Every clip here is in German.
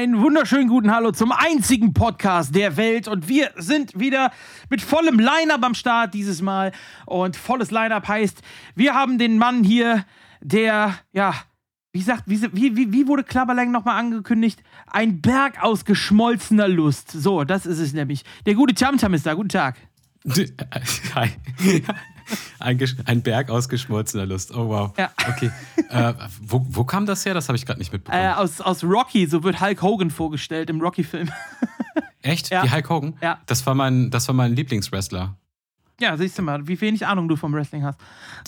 einen wunderschönen guten Hallo zum einzigen Podcast der Welt. Und wir sind wieder mit vollem Line-Up am Start dieses Mal. Und volles Line-Up heißt, wir haben den Mann hier, der, ja, wie sagt, wie, wie, wie wurde Klapperlang nochmal angekündigt? Ein Berg aus geschmolzener Lust. So, das ist es nämlich. Der gute Tamtam ist da. Guten Tag. Hi. Ein, ein, Berg aus geschmolzener Lust. Oh wow. Ja. Okay. Äh, wo, wo, kam das her? Das habe ich gerade nicht mitbekommen. Äh, aus, aus Rocky, so wird Hulk Hogan vorgestellt im Rocky-Film. Echt? Ja. Wie Hulk Hogan? Ja. Das war mein, das war mein Lieblingswrestler. Ja, siehst du mal, wie wenig Ahnung du vom Wrestling hast.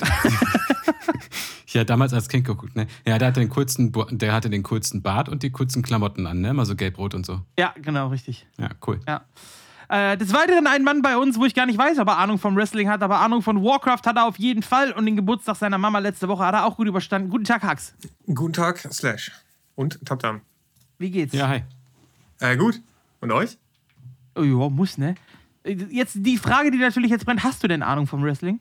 ja, damals als Kind geguckt, ne? Ja, der hatte den coolsten, der hatte den coolsten Bart und die coolsten Klamotten an, ne? Immer so gelb-rot und so. Ja, genau, richtig. Ja, cool. Ja. Äh, des Weiteren ein Mann bei uns, wo ich gar nicht weiß, ob er Ahnung vom Wrestling hat, aber Ahnung von Warcraft hat er auf jeden Fall und den Geburtstag seiner Mama letzte Woche hat er auch gut überstanden. Guten Tag, Hax. Guten Tag, Slash. Und Tamtam. Wie geht's? Ja, hi. Äh, gut. Und euch? Oh ja, muss, ne? Jetzt die Frage, die natürlich jetzt brennt: Hast du denn Ahnung vom Wrestling?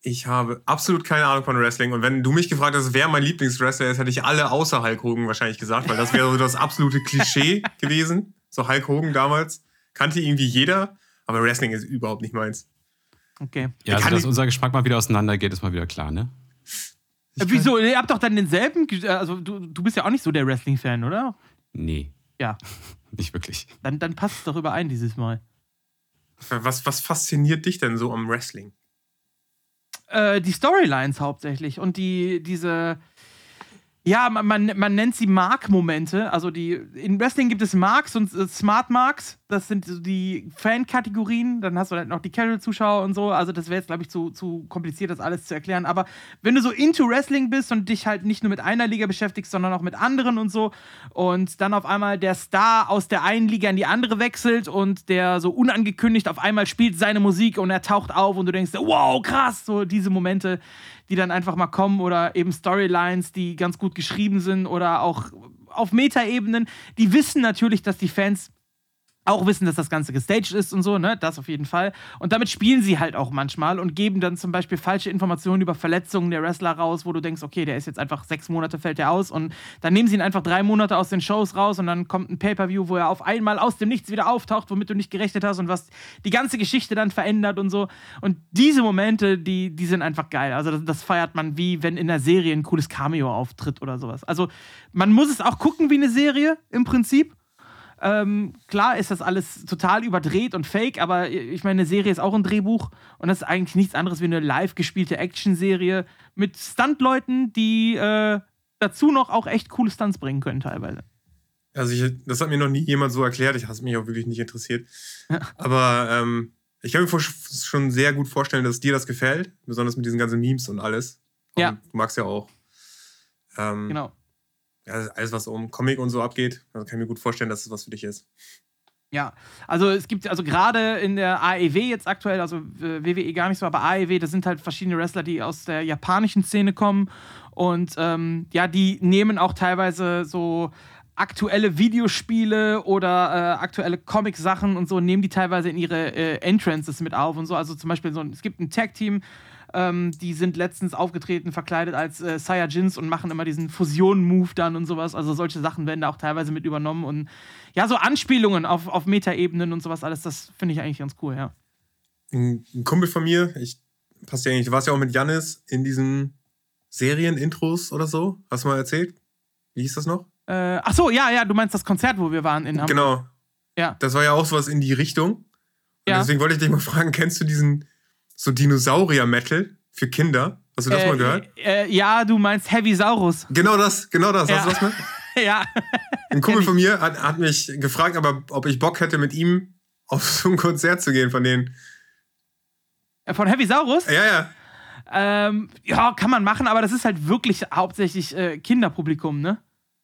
Ich habe absolut keine Ahnung von Wrestling. Und wenn du mich gefragt hast, wer mein Lieblingswrestler ist, hätte ich alle außer Hulk Hogan wahrscheinlich gesagt, weil das wäre so das absolute Klischee gewesen. So Hulk Hogan damals kannte irgendwie jeder, aber Wrestling ist überhaupt nicht meins. Okay. Ja, also, dass unser Geschmack mal wieder auseinandergeht, ist mal wieder klar, ne? Ich Wieso? Ihr habt doch dann denselben. Also, du, du bist ja auch nicht so der Wrestling-Fan, oder? Nee. Ja. nicht wirklich. Dann, dann passt es doch überein dieses Mal. Was, was fasziniert dich denn so am Wrestling? Äh, die Storylines hauptsächlich und die, diese ja, man, man, man nennt sie Mark-Momente. Also die, in Wrestling gibt es Marks und äh, Smart Marks. Das sind so die Fan-Kategorien. Dann hast du halt noch die Casual-Zuschauer und so. Also das wäre jetzt, glaube ich, zu, zu kompliziert, das alles zu erklären. Aber wenn du so into Wrestling bist und dich halt nicht nur mit einer Liga beschäftigst, sondern auch mit anderen und so und dann auf einmal der Star aus der einen Liga in die andere wechselt und der so unangekündigt auf einmal spielt seine Musik und er taucht auf und du denkst, wow, krass, so diese Momente die dann einfach mal kommen oder eben Storylines, die ganz gut geschrieben sind oder auch auf Metaebenen. Die wissen natürlich, dass die Fans auch wissen, dass das Ganze gestaged ist und so, ne? Das auf jeden Fall. Und damit spielen sie halt auch manchmal und geben dann zum Beispiel falsche Informationen über Verletzungen der Wrestler raus, wo du denkst, okay, der ist jetzt einfach sechs Monate, fällt der aus und dann nehmen sie ihn einfach drei Monate aus den Shows raus und dann kommt ein Pay-Per-View, wo er auf einmal aus dem Nichts wieder auftaucht, womit du nicht gerechnet hast und was die ganze Geschichte dann verändert und so. Und diese Momente, die, die sind einfach geil. Also das, das feiert man wie, wenn in der Serie ein cooles Cameo auftritt oder sowas. Also man muss es auch gucken wie eine Serie im Prinzip ähm, klar ist das alles total überdreht und fake, aber ich meine, eine Serie ist auch ein Drehbuch und das ist eigentlich nichts anderes wie eine live gespielte Action-Serie mit Stuntleuten, die äh, dazu noch auch echt coole Stunts bringen können teilweise. Also ich, das hat mir noch nie jemand so erklärt, ich habe mich auch wirklich nicht interessiert. Aber ähm, ich kann mir schon sehr gut vorstellen, dass dir das gefällt, besonders mit diesen ganzen Memes und alles. Und ja. Du magst ja auch. Ähm, genau ja, alles, was um Comic und so abgeht, also kann ich mir gut vorstellen, dass es was für dich ist. Ja, also es gibt, also gerade in der AEW jetzt aktuell, also äh, WWE gar nicht so, aber AEW, das sind halt verschiedene Wrestler, die aus der japanischen Szene kommen und ähm, ja, die nehmen auch teilweise so aktuelle Videospiele oder äh, aktuelle Comic-Sachen und so, nehmen die teilweise in ihre äh, Entrances mit auf und so. Also zum Beispiel so, es gibt ein Tag-Team, ähm, die sind letztens aufgetreten, verkleidet als äh, Saiyajins und machen immer diesen Fusion-Move dann und sowas. Also solche Sachen werden da auch teilweise mit übernommen. Und ja, so Anspielungen auf, auf Metaebenen und sowas alles, das finde ich eigentlich ganz cool, ja. Ein Kumpel von mir, ich passt ja eigentlich, du warst ja auch mit Jannis in diesen Serien-Intros oder so. Hast du mal erzählt? Wie hieß das noch? Äh, ach so, ja, ja, du meinst das Konzert, wo wir waren in Hamburg. Genau. Ja. Das war ja auch sowas in die Richtung. Und ja. deswegen wollte ich dich mal fragen, kennst du diesen so Dinosaurier-Metal für Kinder. Hast du das äh, mal gehört? Äh, ja, du meinst Heavy Saurus. Genau das, genau das. Ja. Hast du das mal? ja. Ein Kumpel von mir hat, hat mich gefragt, aber ob ich Bock hätte, mit ihm auf so ein Konzert zu gehen von denen. Äh, von Heavy Saurus? Ja, ja. Ähm, ja, kann man machen, aber das ist halt wirklich hauptsächlich äh, Kinderpublikum, ne?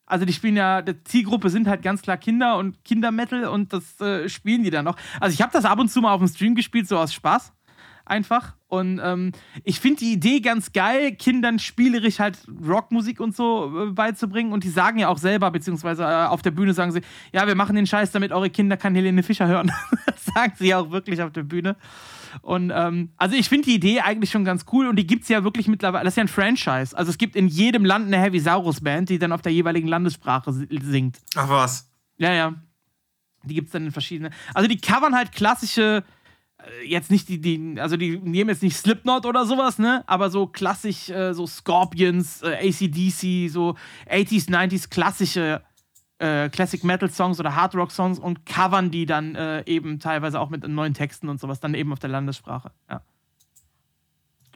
Also die spielen ja, die Zielgruppe sind halt ganz klar Kinder und Kindermetal und das äh, spielen die dann noch. Also ich habe das ab und zu mal auf dem Stream gespielt, so aus Spaß einfach. Und ähm, ich finde die Idee ganz geil, Kindern spielerisch halt Rockmusik und so äh, beizubringen. Und die sagen ja auch selber, beziehungsweise äh, auf der Bühne sagen sie, ja, wir machen den Scheiß, damit eure Kinder kann Helene Fischer hören. das sagen sie ja auch wirklich auf der Bühne. Und ähm, also ich finde die Idee eigentlich schon ganz cool und die gibt es ja wirklich mittlerweile. Das ist ja ein Franchise. Also es gibt in jedem Land eine Heavy Saurus Band, die dann auf der jeweiligen Landessprache singt. Ach was. Ja, ja. Die gibt es dann in verschiedenen. Also die covern halt klassische jetzt nicht die, die, also die nehmen jetzt nicht Slipknot oder sowas, ne? Aber so klassisch, äh, so Scorpions, äh, ACDC, so 80s, 90s klassische äh, Classic Metal Songs oder Hard Rock Songs und covern die dann äh, eben teilweise auch mit neuen Texten und sowas, dann eben auf der Landessprache, ja.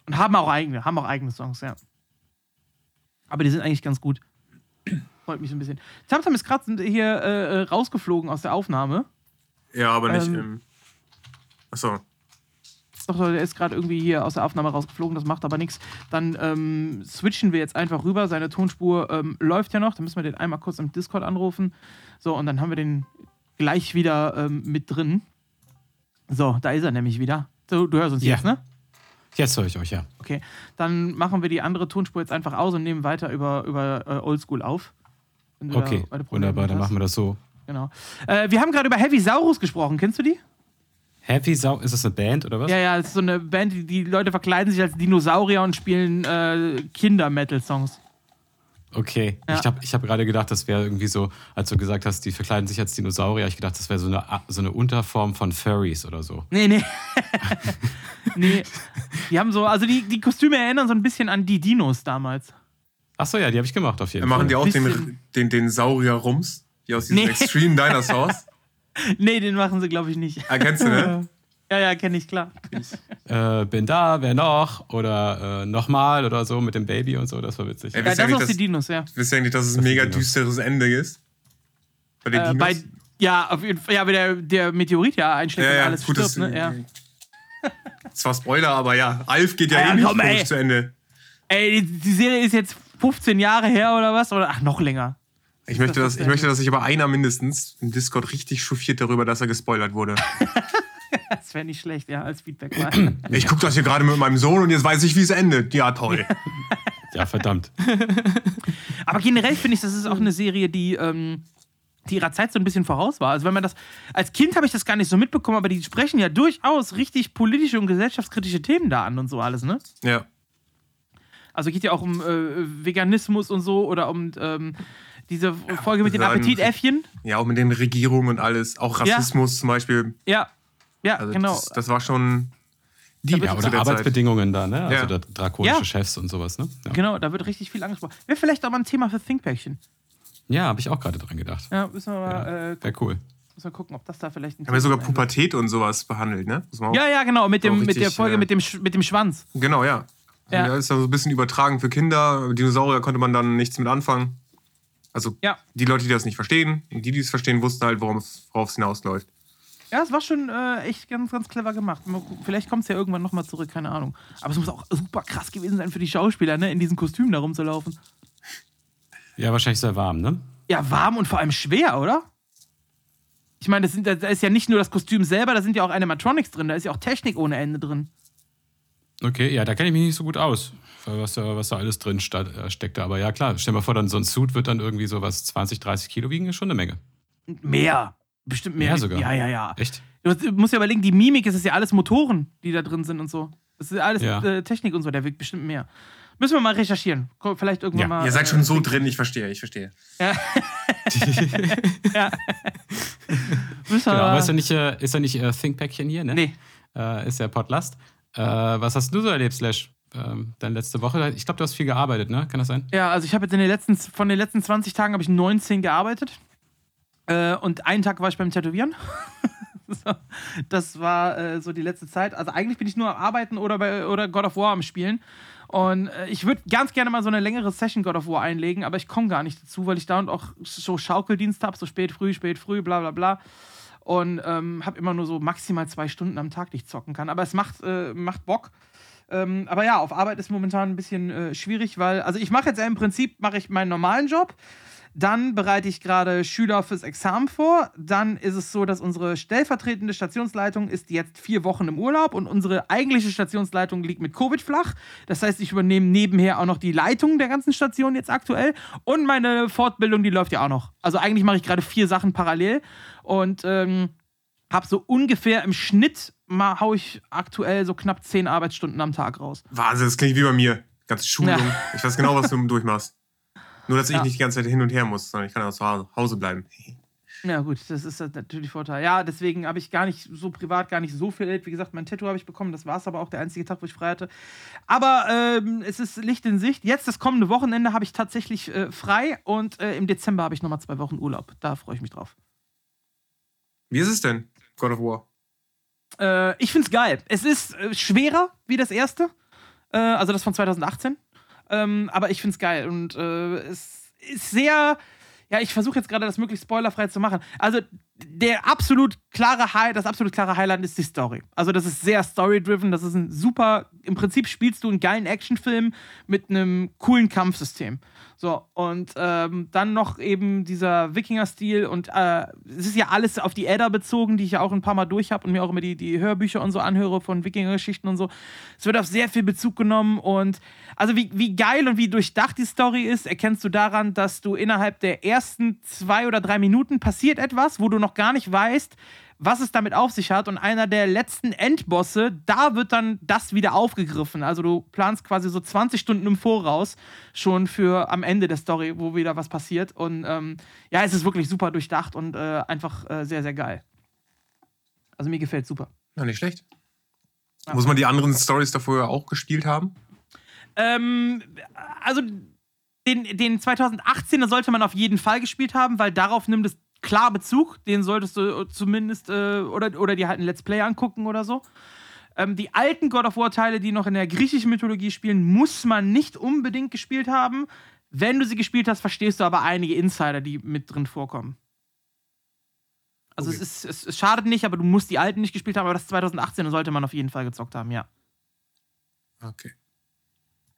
Und haben auch eigene, haben auch eigene Songs, ja. Aber die sind eigentlich ganz gut. Freut mich so ein bisschen. Tamtam ist gerade hier äh, rausgeflogen aus der Aufnahme. Ja, aber nicht ähm, im Achso. Doch, der ist gerade irgendwie hier aus der Aufnahme rausgeflogen, das macht aber nichts. Dann ähm, switchen wir jetzt einfach rüber. Seine Tonspur ähm, läuft ja noch. Dann müssen wir den einmal kurz im Discord anrufen. So, und dann haben wir den gleich wieder ähm, mit drin. So, da ist er nämlich wieder. So, du hörst uns ja. jetzt, ne? Jetzt höre ich euch, ja. Okay, dann machen wir die andere Tonspur jetzt einfach aus und nehmen weiter über, über äh, Oldschool auf. Okay, wunderbar, dann machen wir das so. Genau. Äh, wir haben gerade über Heavy Saurus gesprochen. Kennst du die? Happy Sau ist das eine Band oder was? Ja, ja, es ist so eine Band, die, die Leute verkleiden sich als Dinosaurier und spielen äh, Kinder-Metal-Songs. Okay. Ja. Ich habe ich hab gerade gedacht, das wäre irgendwie so, als du gesagt hast, die verkleiden sich als Dinosaurier, ich gedacht, das wäre so eine, so eine Unterform von Furries oder so. Nee, nee. nee. Die haben so, also die, die Kostüme erinnern so ein bisschen an die Dinos damals. Achso, ja, die habe ich gemacht auf jeden Fall. Machen die auch den, den, den Saurier-Rums? Die aus diesen nee. Extreme Dinosaurs? Nee, den machen sie, glaube ich, nicht. Ah, kennst du, ne? Ja, ja, kenne ich, klar. Ich äh, bin da, wer noch? Oder äh, nochmal oder so mit dem Baby und so, das war witzig. Ey, ja, das sind auch die Dinos, ja. Wisst ihr eigentlich, dass es ein mega düsteres Ende ist? Bei den äh, Dinos? Bei, ja, auf jeden Fall, ja, weil der, der Meteorit ja einschlägt ja, ja, und alles gut, stirbt, ne? Ja. Zwar Spoiler, aber ja, Alf geht ja, ja eh nicht komm, zu Ende. Ey, die, die Serie ist jetzt 15 Jahre her oder was? Oder ach, noch länger. Ich möchte, dass, ich möchte, dass sich aber einer mindestens im Discord richtig chauffiert darüber, dass er gespoilert wurde. das wäre nicht schlecht, ja, als Feedback mal. Ich gucke das hier gerade mit meinem Sohn und jetzt weiß ich, wie es endet. Ja, toll. ja, verdammt. aber generell finde ich, das ist auch eine Serie, die, ähm, die ihrer Zeit so ein bisschen voraus war. Also wenn man das, als Kind habe ich das gar nicht so mitbekommen, aber die sprechen ja durchaus richtig politische und gesellschaftskritische Themen da an und so alles, ne? Ja. Also geht ja auch um äh, Veganismus und so oder um ähm, diese Folge ja, mit den Appetitäffchen. Ja, auch mit den Regierungen und alles. Auch Rassismus ja. zum Beispiel. Ja, ja, also genau. Das, das, war schon. Die ja, oder Arbeitsbedingungen Zeit. da, ne? Also ja. drakonische ja. Chefs und sowas, ne? Ja. Genau, da wird richtig viel angesprochen. Wäre vielleicht auch mal ein Thema für Thinkpäckchen. Ja, habe ich auch gerade dran gedacht. Ja, müssen wir mal. Äh, Wäre cool. Müssen wir gucken, ob das da vielleicht ein Haben wir sogar Pubertät und sowas behandelt, ne? Ja, ja, genau, mit, dem, richtig, mit der Folge äh, mit, dem, mit dem Schwanz. Genau, ja. Ja. ja. ist ja so ein bisschen übertragen für Kinder. Dinosaurier konnte man dann nichts mit anfangen. Also ja. die Leute, die das nicht verstehen, die, die es verstehen, wussten halt, worauf es hinausläuft. Ja, es war schon äh, echt ganz, ganz clever gemacht. Vielleicht kommt es ja irgendwann nochmal zurück, keine Ahnung. Aber es muss auch super krass gewesen sein für die Schauspieler, ne, in diesen Kostümen da rumzulaufen. Ja, wahrscheinlich sehr warm, ne? Ja, warm und vor allem schwer, oder? Ich meine, da ist ja nicht nur das Kostüm selber, da sind ja auch Animatronics drin, da ist ja auch Technik ohne Ende drin. Okay, ja, da kenne ich mich nicht so gut aus, was da, was da alles drin äh, steckt. Aber ja, klar, stell dir mal vor, dann so ein Suit wird dann irgendwie so was 20, 30 Kilo wiegen, ist schon eine Menge. Mehr. Bestimmt mehr. Mehr sogar. Ja, ja, ja. Echt? Du musst ja überlegen, die Mimik ist ja alles Motoren, die da drin sind und so. Das ist alles ja. äh, Technik und so, der wiegt bestimmt mehr. Müssen wir mal recherchieren. Vielleicht irgendwann ja. mal. Ihr seid äh, schon so drin, ich verstehe, ich verstehe. Ja. ja. genau, aber ist ja nicht, äh, ist ja nicht äh, Thinkpäckchen hier, ne? Nee. Äh, ist ja Podlast. Äh, was hast du so erlebt, Slash? Ähm, deine letzte Woche. Ich glaube, du hast viel gearbeitet, ne? Kann das sein? Ja, also ich habe jetzt in den letzten, von den letzten 20 Tagen habe ich 19 gearbeitet. Äh, und einen Tag war ich beim Tätowieren. das war äh, so die letzte Zeit. Also eigentlich bin ich nur am Arbeiten oder, bei, oder God of War am Spielen. Und äh, ich würde ganz gerne mal so eine längere Session God of War einlegen, aber ich komme gar nicht dazu, weil ich da und auch so Schaukeldienst habe, so spät, früh, spät, früh, bla bla bla. Und ähm, habe immer nur so maximal zwei Stunden am Tag, die ich zocken kann. Aber es macht, äh, macht Bock. Ähm, aber ja, auf Arbeit ist momentan ein bisschen äh, schwierig, weil, also ich mache jetzt im Prinzip, mache ich meinen normalen Job Dann bereite ich gerade Schüler fürs Examen vor. Dann ist es so, dass unsere stellvertretende Stationsleitung ist jetzt vier Wochen im Urlaub und unsere eigentliche Stationsleitung liegt mit Covid flach. Das heißt, ich übernehme nebenher auch noch die Leitung der ganzen Station jetzt aktuell. Und meine Fortbildung, die läuft ja auch noch. Also eigentlich mache ich gerade vier Sachen parallel und ähm, habe so ungefähr im Schnitt mal haue ich aktuell so knapp zehn Arbeitsstunden am Tag raus. Wahnsinn, das klingt wie bei mir. Ganze Schulung. Ja. Ich weiß genau, was du durchmachst. Nur, dass ich ja. nicht die ganze Zeit hin und her muss, sondern ich kann auch zu Hause bleiben. Ja, gut, das ist natürlich Vorteil. Ja, deswegen habe ich gar nicht so privat gar nicht so viel Geld. Wie gesagt, mein Tattoo habe ich bekommen. Das war es aber auch der einzige Tag, wo ich frei hatte. Aber ähm, es ist Licht in Sicht. Jetzt, das kommende Wochenende, habe ich tatsächlich äh, frei und äh, im Dezember habe ich nochmal zwei Wochen Urlaub. Da freue ich mich drauf. Wie ist es denn, God of War? Äh, ich finde es geil. Es ist äh, schwerer wie das erste. Äh, also das von 2018. Ähm, aber ich finde es geil. Und äh, es ist sehr. Ja, ich versuche jetzt gerade das möglichst spoilerfrei zu machen. Also, der absolut klare High, das absolut klare Highlight ist die Story. Also, das ist sehr story-driven. Das ist ein super. Im Prinzip spielst du einen geilen Actionfilm mit einem coolen Kampfsystem. So, und ähm, dann noch eben dieser Wikinger-Stil und äh, es ist ja alles auf die Edda bezogen, die ich ja auch ein paar Mal durch habe und mir auch immer die, die Hörbücher und so anhöre von Wikinger-Geschichten und so. Es wird auf sehr viel Bezug genommen und also wie, wie geil und wie durchdacht die Story ist, erkennst du daran, dass du innerhalb der ersten zwei oder drei Minuten passiert etwas, wo du noch gar nicht weißt, was es damit auf sich hat. Und einer der letzten Endbosse, da wird dann das wieder aufgegriffen. Also du planst quasi so 20 Stunden im Voraus schon für am Ende der Story, wo wieder was passiert. Und ähm, ja, es ist wirklich super durchdacht und äh, einfach äh, sehr, sehr geil. Also mir gefällt super. Ja, nicht schlecht. Ja. Muss man die anderen Stories davor auch gespielt haben? Ähm, also den, den 2018er sollte man auf jeden Fall gespielt haben, weil darauf nimmt es klar Bezug. Den solltest du zumindest äh, oder, oder dir halt ein Let's Play angucken oder so. Ähm, die alten God of War-Teile, die noch in der griechischen Mythologie spielen, muss man nicht unbedingt gespielt haben. Wenn du sie gespielt hast, verstehst du aber einige Insider, die mit drin vorkommen. Also okay. es, ist, es, es, schadet nicht, aber du musst die alten nicht gespielt haben, aber das 2018 sollte man auf jeden Fall gezockt haben, ja. Okay.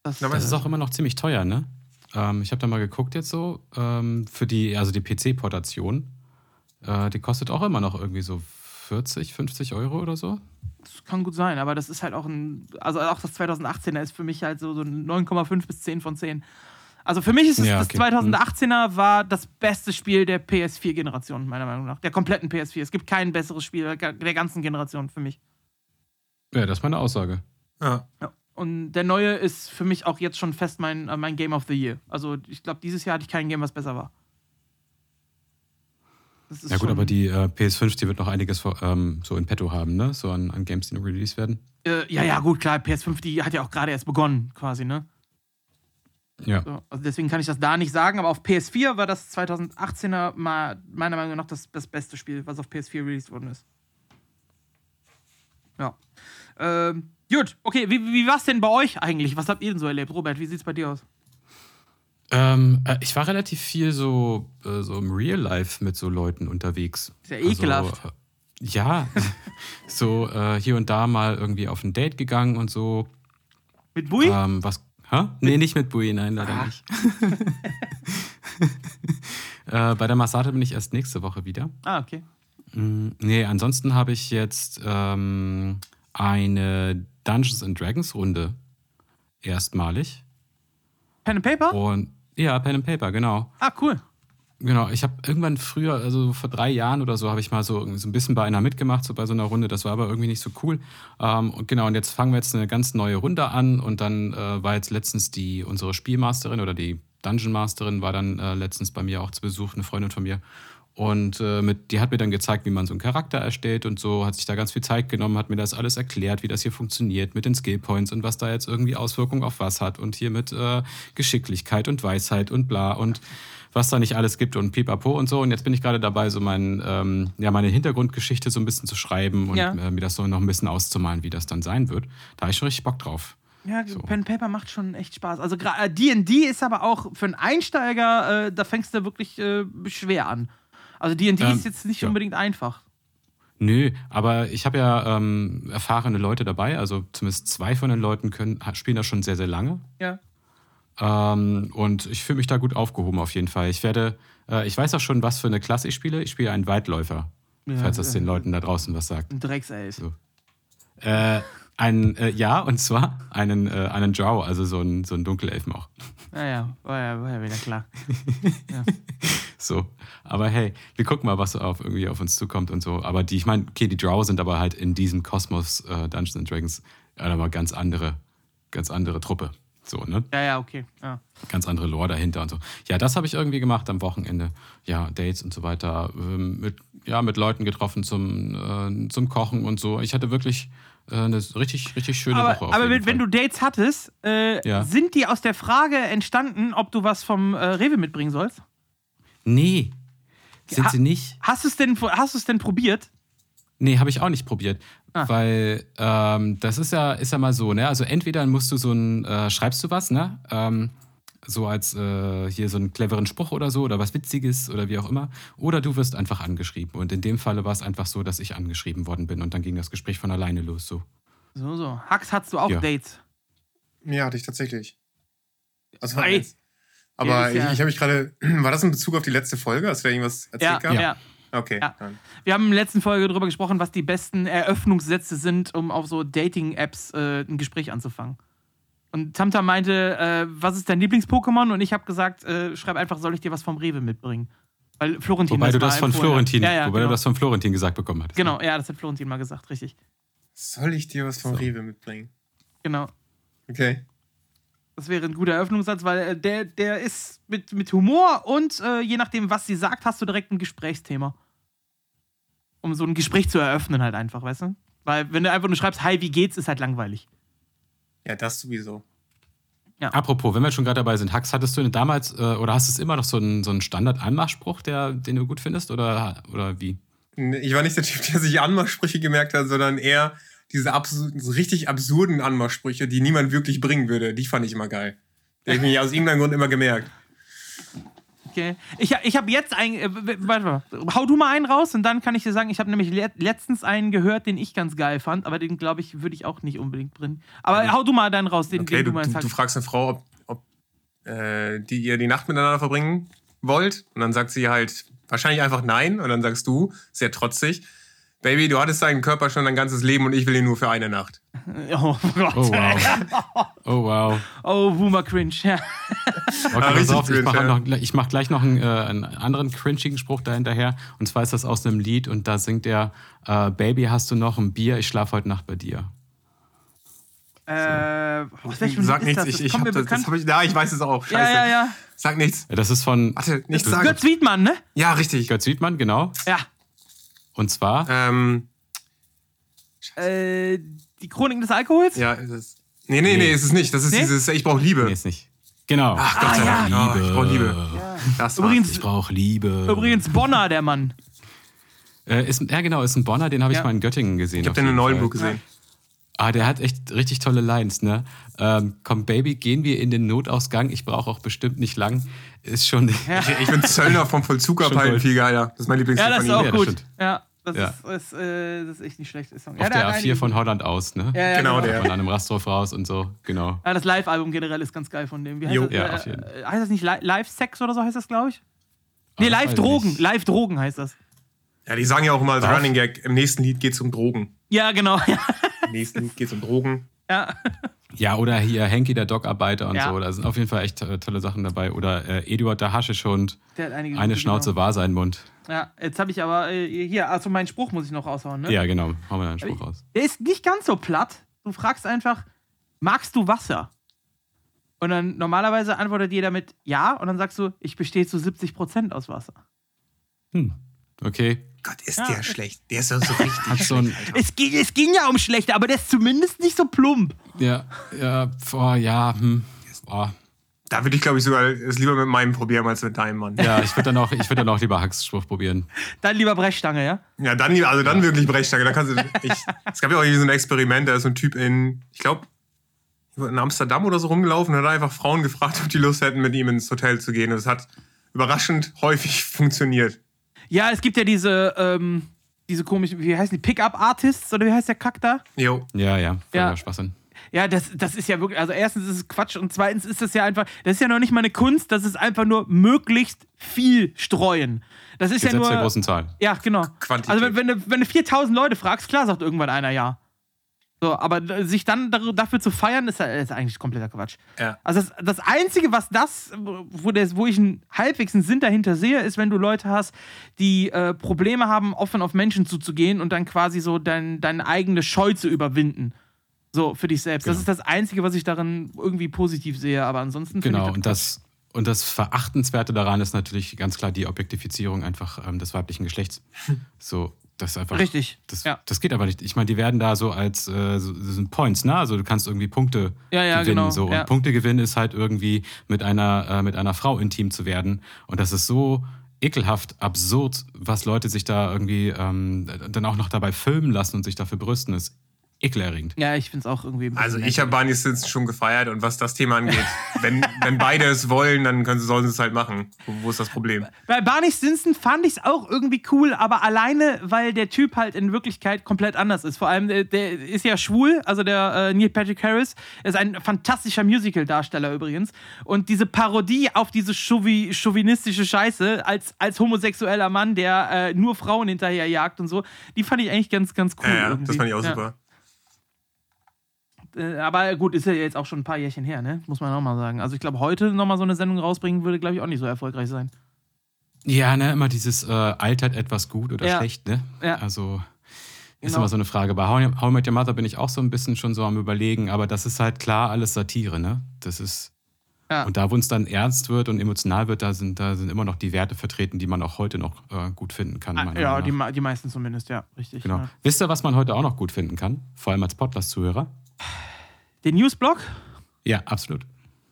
Das, das ist auch immer noch ziemlich teuer, ne? Ähm, ich habe da mal geguckt jetzt so, ähm, für die, also die PC-Portation. Äh, die kostet auch immer noch irgendwie so 40, 50 Euro oder so. Das kann gut sein, aber das ist halt auch ein, also auch das 2018er ist für mich halt so, so 9,5 bis 10 von 10. Also für mich ist es, ja, okay. das 2018er hm. war das beste Spiel der PS4-Generation, meiner Meinung nach. Der kompletten PS4. Es gibt kein besseres Spiel der ganzen Generation für mich. Ja, das ist meine Aussage. Ja. ja. Und der neue ist für mich auch jetzt schon fest mein, äh, mein Game of the Year. Also ich glaube, dieses Jahr hatte ich kein Game, was besser war. Ja gut, aber die äh, PS5, die wird noch einiges ähm, so in petto haben, ne? So an, an Games, die noch released werden. Äh, ja, ja, gut, klar. PS5, die hat ja auch gerade erst begonnen, quasi, ne? Ja. So, also deswegen kann ich das da nicht sagen, aber auf PS4 war das 2018er mal meiner Meinung nach das, das beste Spiel, was auf PS4 released worden ist. Ja. Ähm, Gut, okay, wie, wie war es denn bei euch eigentlich? Was habt ihr denn so erlebt? Robert, wie sieht es bei dir aus? Ähm, äh, ich war relativ viel so, äh, so im Real Life mit so Leuten unterwegs. Ist ja ekelhaft. Also, äh, ja, so äh, hier und da mal irgendwie auf ein Date gegangen und so. Mit Bui? Ähm, was? Hä? Nee, nicht mit Bui, nein, leider ah. nicht. Äh, bei der Massage bin ich erst nächste Woche wieder. Ah, okay. Mm, nee, ansonsten habe ich jetzt ähm, eine Dungeons and Dragons Runde erstmalig. Pen and Paper? Und ja, Pen and Paper, genau. Ah, cool. Genau, ich habe irgendwann früher, also vor drei Jahren oder so, habe ich mal so, so ein bisschen bei einer mitgemacht, so bei so einer Runde. Das war aber irgendwie nicht so cool. Ähm, und genau, und jetzt fangen wir jetzt eine ganz neue Runde an. Und dann äh, war jetzt letztens die unsere Spielmasterin oder die Dungeon Masterin war dann äh, letztens bei mir auch zu Besuch, eine Freundin von mir. Und äh, mit, die hat mir dann gezeigt, wie man so einen Charakter erstellt und so, hat sich da ganz viel Zeit genommen, hat mir das alles erklärt, wie das hier funktioniert mit den Skillpoints und was da jetzt irgendwie Auswirkungen auf was hat und hier mit äh, Geschicklichkeit und Weisheit und bla und was da nicht alles gibt und pipapo und so. Und jetzt bin ich gerade dabei, so mein, ähm, ja, meine Hintergrundgeschichte so ein bisschen zu schreiben und ja. äh, mir das so noch ein bisschen auszumalen, wie das dann sein wird. Da habe ich schon richtig Bock drauf. Ja, so. Pen Paper macht schon echt Spaß. Also D&D äh, ist aber auch für einen Einsteiger, äh, da fängst du wirklich äh, schwer an. Also D&D ähm, ist jetzt nicht ja. unbedingt einfach. Nö, aber ich habe ja ähm, erfahrene Leute dabei, also zumindest zwei von den Leuten können, spielen das schon sehr, sehr lange. Ja. Ähm, und ich fühle mich da gut aufgehoben auf jeden Fall. Ich werde, äh, ich weiß auch schon, was für eine Klasse ich spiele. Ich spiele einen Weitläufer, Ja, falls das ja. den Leuten da draußen was sagt. Ein Dreckself. So. Äh, ein, äh, ja, und zwar einen, äh, einen Drow, also so ein, so ein Dunkelelfen auch. Naja, war ja, war ja wieder klar. So. Aber hey, wir gucken mal, was auf, irgendwie auf uns zukommt und so. Aber die, ich meine, okay, die Drow sind aber halt in diesem Kosmos äh, Dungeons and Dragons äh, aber ganz andere, ganz andere Truppe. So, ne? Ja, ja, okay. Ja. Ganz andere Lore dahinter und so. Ja, das habe ich irgendwie gemacht am Wochenende. Ja, Dates und so weiter. Ähm, mit, ja, mit Leuten getroffen zum, äh, zum Kochen und so. Ich hatte wirklich äh, eine richtig, richtig schöne Aber, Woche. Aber wenn, wenn du Dates hattest, äh, Ja. sind die aus der Frage entstanden, ob du was vom äh, Rewe mitbringen sollst? Nee. Sind Ha- sie nicht? Hast du es denn, hast denn probiert? Nee, habe ich auch nicht probiert. Ah. Weil ähm, das ist ja, ist ja mal so, ne? Also entweder musst du so ein, äh, schreibst du was, ne? Ähm, so als äh, hier so einen cleveren Spruch oder so oder was Witziges oder wie auch immer. Oder du wirst einfach angeschrieben. Und in dem Falle war es einfach so, dass ich angeschrieben worden bin und dann ging das Gespräch von alleine los. So. So, so. Hax, hattest du auch Ja. Dates? Ja, hatte ich tatsächlich. Also, Ei. Aber Ja, ich, ich habe mich gerade. War das in Bezug auf die letzte Folge? Hast du da irgendwas erzählt Ja, gehabt? ja. Okay. Ja. Dann. Wir haben in der letzten Folge darüber gesprochen, was die besten Eröffnungssätze sind, um auf so Dating-Apps äh, ein Gespräch anzufangen. Und Tamtam meinte, äh, was ist dein Lieblings-Pokémon? Und ich habe gesagt, äh, schreib einfach, soll ich dir was vom Rewe mitbringen? Weil Florentin Wobei du mal das von. Florentin, ja, ja, wobei genau. du das von Florentin gesagt bekommen hattest. Genau, ja, das hat Florentin mal gesagt, richtig. Soll ich dir was vom So. Rewe mitbringen? Genau. Okay. Das wäre ein guter Eröffnungssatz, weil äh, der, der ist mit, mit Humor und äh, je nachdem, was sie sagt, hast du direkt ein Gesprächsthema. Um so ein Gespräch zu eröffnen, halt einfach, weißt du? Weil, wenn du einfach nur schreibst, hi, wie geht's, ist halt langweilig. Ja, das sowieso. Apropos, wenn wir schon gerade dabei sind, Hax, hattest du denn damals äh, oder hast du es immer noch so einen, so einen Standard-Anmachspruch, der, den du gut findest oder, oder wie? Ich war nicht der Typ, der sich Anmachsprüche gemerkt hat, sondern eher diese absurden, so richtig absurden Anmachsprüche, die niemand wirklich bringen würde. Die fand ich immer geil. Die habe ich mir aus irgendeinem Grund immer gemerkt. Okay. Ich, ich habe jetzt ein. Äh, warte mal. Hau du mal einen raus und dann kann ich dir sagen, ich habe nämlich le letztens einen gehört, den ich ganz geil fand, aber den, glaube ich, würde ich auch nicht unbedingt bringen. Aber hau du mal deinen raus, den, Okay, den du, du meinst. du, du fragst eine Frau, ob, ob äh, die ihr die Nacht miteinander verbringen wollt. Und dann sagt sie halt wahrscheinlich einfach nein. Und dann sagst du, sehr trotzig, Baby, du hattest deinen Körper schon dein ganzes Leben und ich will ihn nur für eine Nacht. Oh Gott. Oh wow. Oh wow. Oh, Boomer Cringe. Ja. Okay, pass auf, ich mache ja. noch, ich mach gleich noch einen, äh, einen anderen cringigen Spruch dahinterher. Und zwar ist das aus einem Lied und da singt er: äh, Baby, hast du noch ein Bier? Ich schlafe heute Nacht bei dir. Äh, aus welchem Sag Lied ist nichts, das? ich, Das ich kommt hab das, das hab ich, ja, ich weiß es auch. Scheiße. ja, ja, ja. Sag nichts. Das ist von Warte, nichts Götz sagen. Wiedmann, ne? Ja, richtig. Götz Wiedmann, genau. Ja. Und zwar, Ähm, Äh, die Chronik des Alkohols? ja, ist es. Nee, nee, nee, Nee. ist es nicht. Das ist Nee? dieses Ich brauche Liebe. nee, ist nicht. Genau. Ach Gott sei Ah, Dank. ja. Oh, ich brauche Liebe. Das war's. Übrigens- Ich brauche Liebe. Übrigens Bonner, der Mann. Äh, ist, ja, genau, ist ein Bonner, den habe ich Ja. mal in Göttingen gesehen. ich habe den in. Neuenburg gesehen. Ah, der hat echt richtig tolle Lines, ne? Ähm, komm, Baby, gehen wir in den Notausgang. Ich brauche auch bestimmt nicht lang. Ist schon. Ja. Ich, ich finde Zöllner vom Vollzugabhalten Schon viel geiler. Das ist mein Lieblingslied Ja, das von ist auch Ja, das gut. Ja, das, Ja. Ist, ist, äh, das ist echt nicht schlecht. Song. Auf ja, der hat A4 einige von. Holland aus, ne? Ja, ja, Genau, genau. der. Von einem Rastorf raus und so, genau. Ja, das Live-Album generell ist ganz geil von dem. Wie heißt Jo. das? Ja, äh, auf jeden. äh, heißt das nicht Li Live-Sex oder so heißt das, glaube ich? Nee, Ah, ich Live-Drogen. Live-Drogen heißt das. Ja, die sagen ja auch immer als? Running Gag, im nächsten Lied geht es um Drogen. Ja, genau. Nächsten geht es um Drogen. ja. Ja, oder hier Henky, der Dockarbeiter und Ja. so. Da sind auf jeden Fall echt äh, tolle Sachen dabei. Oder äh, Eduard der Haschischhund. Der hat einige Eine Schnauze genau. wahr sein Mund. Ja, jetzt habe ich aber äh, hier, also meinen Spruch muss ich noch raushauen, ne? Ja, genau. Hauen wir einen Spruch raus. Der ist nicht ganz so platt. Du fragst einfach, magst du Wasser? Und dann normalerweise antwortet jeder mit Ja und dann sagst du, ich bestehe zu 70% aus Wasser. Hm. Okay. Gott, ist Ja. der schlecht. Der ist ja so richtig Hat so ein. Es ging, es ging ja um schlechte, aber der ist zumindest nicht so plump. Ja, ja, boah, ja, hm. Boah. Da würde ich, glaube ich, sogar es lieber mit meinem probieren als mit deinem Mann. Ja, ich würde dann, auch- ich würd dann auch lieber Hacks Spruch probieren. Dann lieber Brechstange, ja? Ja, dann, lieber- also dann wirklich Brechstange. Da kannst du, ich, es gab ja auch irgendwie so ein Experiment, da ist so ein Typ in, ich glaube, in Amsterdam oder so rumgelaufen und hat einfach Frauen gefragt, ob die Lust hätten, mit ihm ins Hotel zu gehen. Und es hat überraschend häufig funktioniert. Ja, es gibt ja diese, ähm, diese komischen, wie heißen die, Pickup-Artists oder wie heißt der Kack da? Jo. Ja, ja, voller Ja. Schwachsinn. Ja, das, das ist ja wirklich, also erstens ist es Quatsch und zweitens ist das ja einfach, das ist ja noch nicht mal eine Kunst, das ist einfach nur möglichst viel streuen. Das ist Gesetz ja nur. der großen Zahl. Ja, genau. Quantität. Also wenn, wenn, du, wenn du 4000 Leute fragst, klar sagt irgendwann einer ja. So, aber sich dann dafür zu feiern, ist, ist eigentlich kompletter Quatsch. Ja. Also das, das Einzige, was das, wo, das, wo ich einen halbwegs einen Sinn dahinter sehe, ist, wenn du Leute hast, die äh, Probleme haben, offen auf Menschen zuzugehen und dann quasi so dein, deine eigene Scheu zu überwinden. So, für dich selbst. Das Genau. ist das Einzige, was ich darin irgendwie positiv sehe, aber ansonsten Genau, ich und das, und das Verachtenswerte daran ist natürlich ganz klar die Objektifizierung einfach ähm, des weiblichen Geschlechts. So, das ist einfach. Richtig, Das, ja. das geht aber nicht. Ich meine, die werden da so als äh, so, sind Points, ne? Also du kannst irgendwie Punkte Ja, ja, gewinnen. genau, So. Und ja. Punkte gewinnen ist halt irgendwie mit einer, äh, mit einer Frau intim zu werden. Und das ist so ekelhaft, absurd, was Leute sich da irgendwie ähm, dann auch noch dabei filmen lassen und sich dafür brüsten, ist ekelerregend. Ja, ich finde es auch irgendwie. Also ich habe Barney Stinson schon gefeiert und was das Thema angeht, wenn, wenn beide es wollen, dann können sie, sollen sie es halt machen. Wo, wo ist das Problem? Bei Barney Stinson fand ich es auch irgendwie cool, aber alleine, weil der Typ halt in Wirklichkeit komplett anders ist. Vor allem, der, der ist ja schwul, also der äh, Neil Patrick Harris ist ein fantastischer Musical-Darsteller übrigens. Und diese Parodie auf diese chauvi chauvinistische Scheiße als, als homosexueller Mann, der äh, nur Frauen hinterherjagt und so, die fand ich eigentlich ganz, ganz cool. Ja, ja, das fand ich auch Ja. super. Äh, aber gut, ist ja jetzt auch schon ein paar Jährchen her, ne? Muss man auch mal sagen. Also ich glaube, heute nochmal so eine Sendung rausbringen, würde, glaube ich, auch nicht so erfolgreich sein. Ja, ne, immer dieses äh, altert etwas gut oder Ja. schlecht, ne? Ja. Also ist Genau. immer so eine Frage. Bei How, How I Met Your Mother bin ich auch so ein bisschen schon so am überlegen, aber das ist halt klar alles Satire, ne? Das ist Ja. und da, wo es dann ernst wird und emotional wird, da sind, da sind immer noch die Werte vertreten, die man auch heute noch äh, gut finden kann. Ah, ja, die, die meisten zumindest, ja, richtig. Genau. Ja. Wisst ihr, was man heute auch noch gut finden kann? Vor allem als Podcast-Zuhörer? Den Newsblog? Ja, absolut.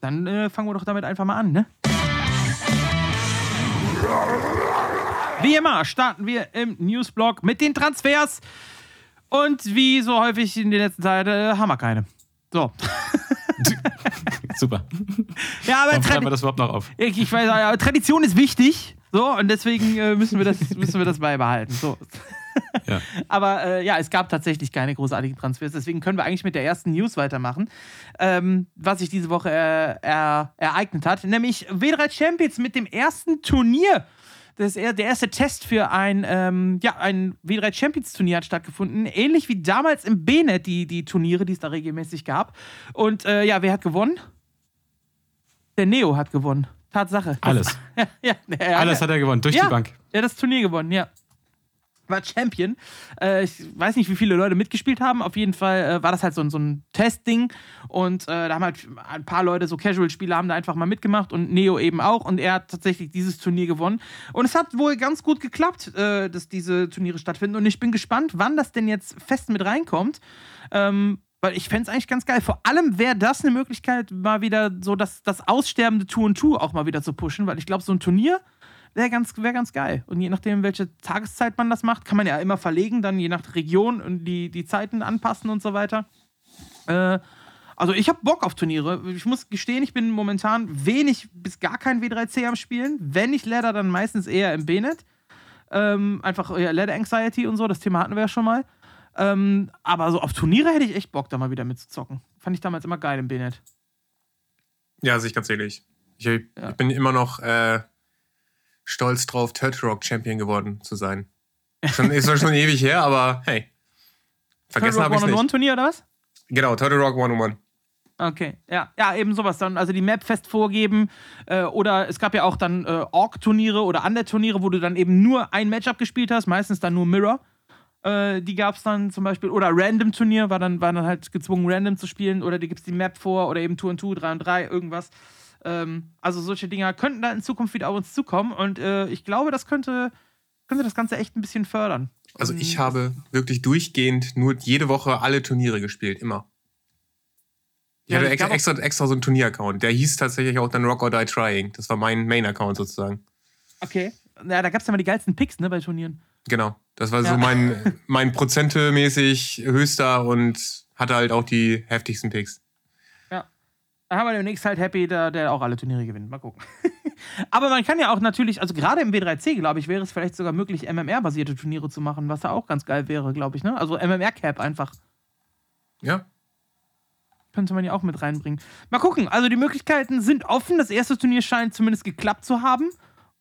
Dann äh, fangen wir doch damit einfach mal an, ne? Wie immer starten wir im Newsblog mit den Transfers. Und wie so häufig in der letzten Zeit äh, haben wir keine. So. Super. Ja, aber schreiben Tradi wir das überhaupt noch auf? ich, ich weiß, Tradition ist wichtig. So, und deswegen äh, müssen, wir das, müssen wir das beibehalten. So. Ja. Aber äh, ja, es gab tatsächlich keine großartigen Transfers. Deswegen können wir eigentlich mit der ersten News weitermachen, ähm, was sich diese Woche äh, er, ereignet hat. Nämlich W3 Champions mit dem ersten Turnier. Das der erste Test für ein, ähm, ja, ein W3 Champions Turnier hat stattgefunden. Ähnlich wie damals im B-Net die, die Turniere, die es da regelmäßig gab. Und äh, ja, wer hat gewonnen? Der Neo hat gewonnen. Tatsache. Alles. ja, ja, er Alles hat er gewonnen, durch ja, die Bank. Er hat das Turnier gewonnen, ja. War Champion. Äh, ich weiß nicht, wie viele Leute mitgespielt haben. Auf jeden Fall äh, war das halt so, ein- so ein Testding. Und äh, da haben halt ein paar Leute, so Casual-Spieler, haben da einfach mal mitgemacht und Neo eben auch. Und er hat tatsächlich dieses Turnier gewonnen. Und es hat wohl ganz gut geklappt, äh, dass diese Turniere stattfinden. Und ich bin gespannt, wann das denn jetzt fest mit reinkommt. Ähm, weil ich fände es eigentlich ganz geil. Vor allem wäre das eine Möglichkeit, mal wieder so das, das aussterbende Tour und Tour auch mal wieder zu pushen. Weil ich glaube, so ein Turnier wäre ganz, wär ganz geil. Und je nachdem, welche Tageszeit man das macht, kann man ja immer verlegen, dann je nach Region und die, die Zeiten anpassen und so weiter. Äh, also ich habe Bock auf Turniere. Ich muss gestehen, ich bin momentan wenig bis gar kein W3C am Spielen. Wenn ich Ladder, dann meistens eher im B-Net. Ähm, einfach ja, Ladder Anxiety und so, das Thema hatten wir ja schon mal. Ähm, aber so auf Turniere hätte ich echt Bock, da mal wieder mitzuzocken. Fand ich damals immer geil im B-Net. Ja, sehe ich ganz ehrlich. Ich, ich bin immer noch äh, stolz drauf, Turtle Rock Champion geworden zu sein. Schon, ist schon ewig her, aber hey. Vergessen habe ich nicht. One-on-One-Turnier oder was? Genau, Turtle Rock 101. Okay, ja, ja, eben sowas dann. Also die Map fest vorgeben. Äh, oder es gab ja auch dann äh, Org-Turniere oder Under-Turniere, wo du dann eben nur ein Matchup gespielt hast, meistens dann nur Mirror. Äh, die gab es dann zum Beispiel. Oder Random-Turnier, war dann, war dann halt gezwungen, random zu spielen. Oder die gibt es die Map vor oder eben 2 und 2, 3 und 3, irgendwas. Ähm, also solche Dinger könnten da in Zukunft wieder auf uns zukommen. Und äh, ich glaube, das könnte, könnte das Ganze echt ein bisschen fördern. Also ich habe wirklich durchgehend nur jede Woche alle Turniere gespielt, immer. Ich Ja, hatte es extra, extra, extra so einen Turnier-Account. Der hieß tatsächlich auch dann Rock or Die Trying. Das war mein Main-Account sozusagen. Okay. Ja, da gab es ja mal die geilsten Picks, ne, bei Turnieren. Genau. Das war Ja. so mein, mein prozentemäßig höchster und hatte halt auch die heftigsten Picks. Da haben wir demnächst halt Happy, der, der auch alle Turniere gewinnt. Mal gucken. Aber man kann ja auch natürlich, also gerade im W3C, glaube ich, wäre es vielleicht sogar möglich, MMR-basierte Turniere zu machen, was da auch ganz geil wäre, glaube ich, ne? Also MMR-Cap einfach. Ja. könnte man ja auch mit reinbringen. Mal gucken, also die Möglichkeiten sind offen. Das erste Turnier scheint zumindest geklappt zu haben.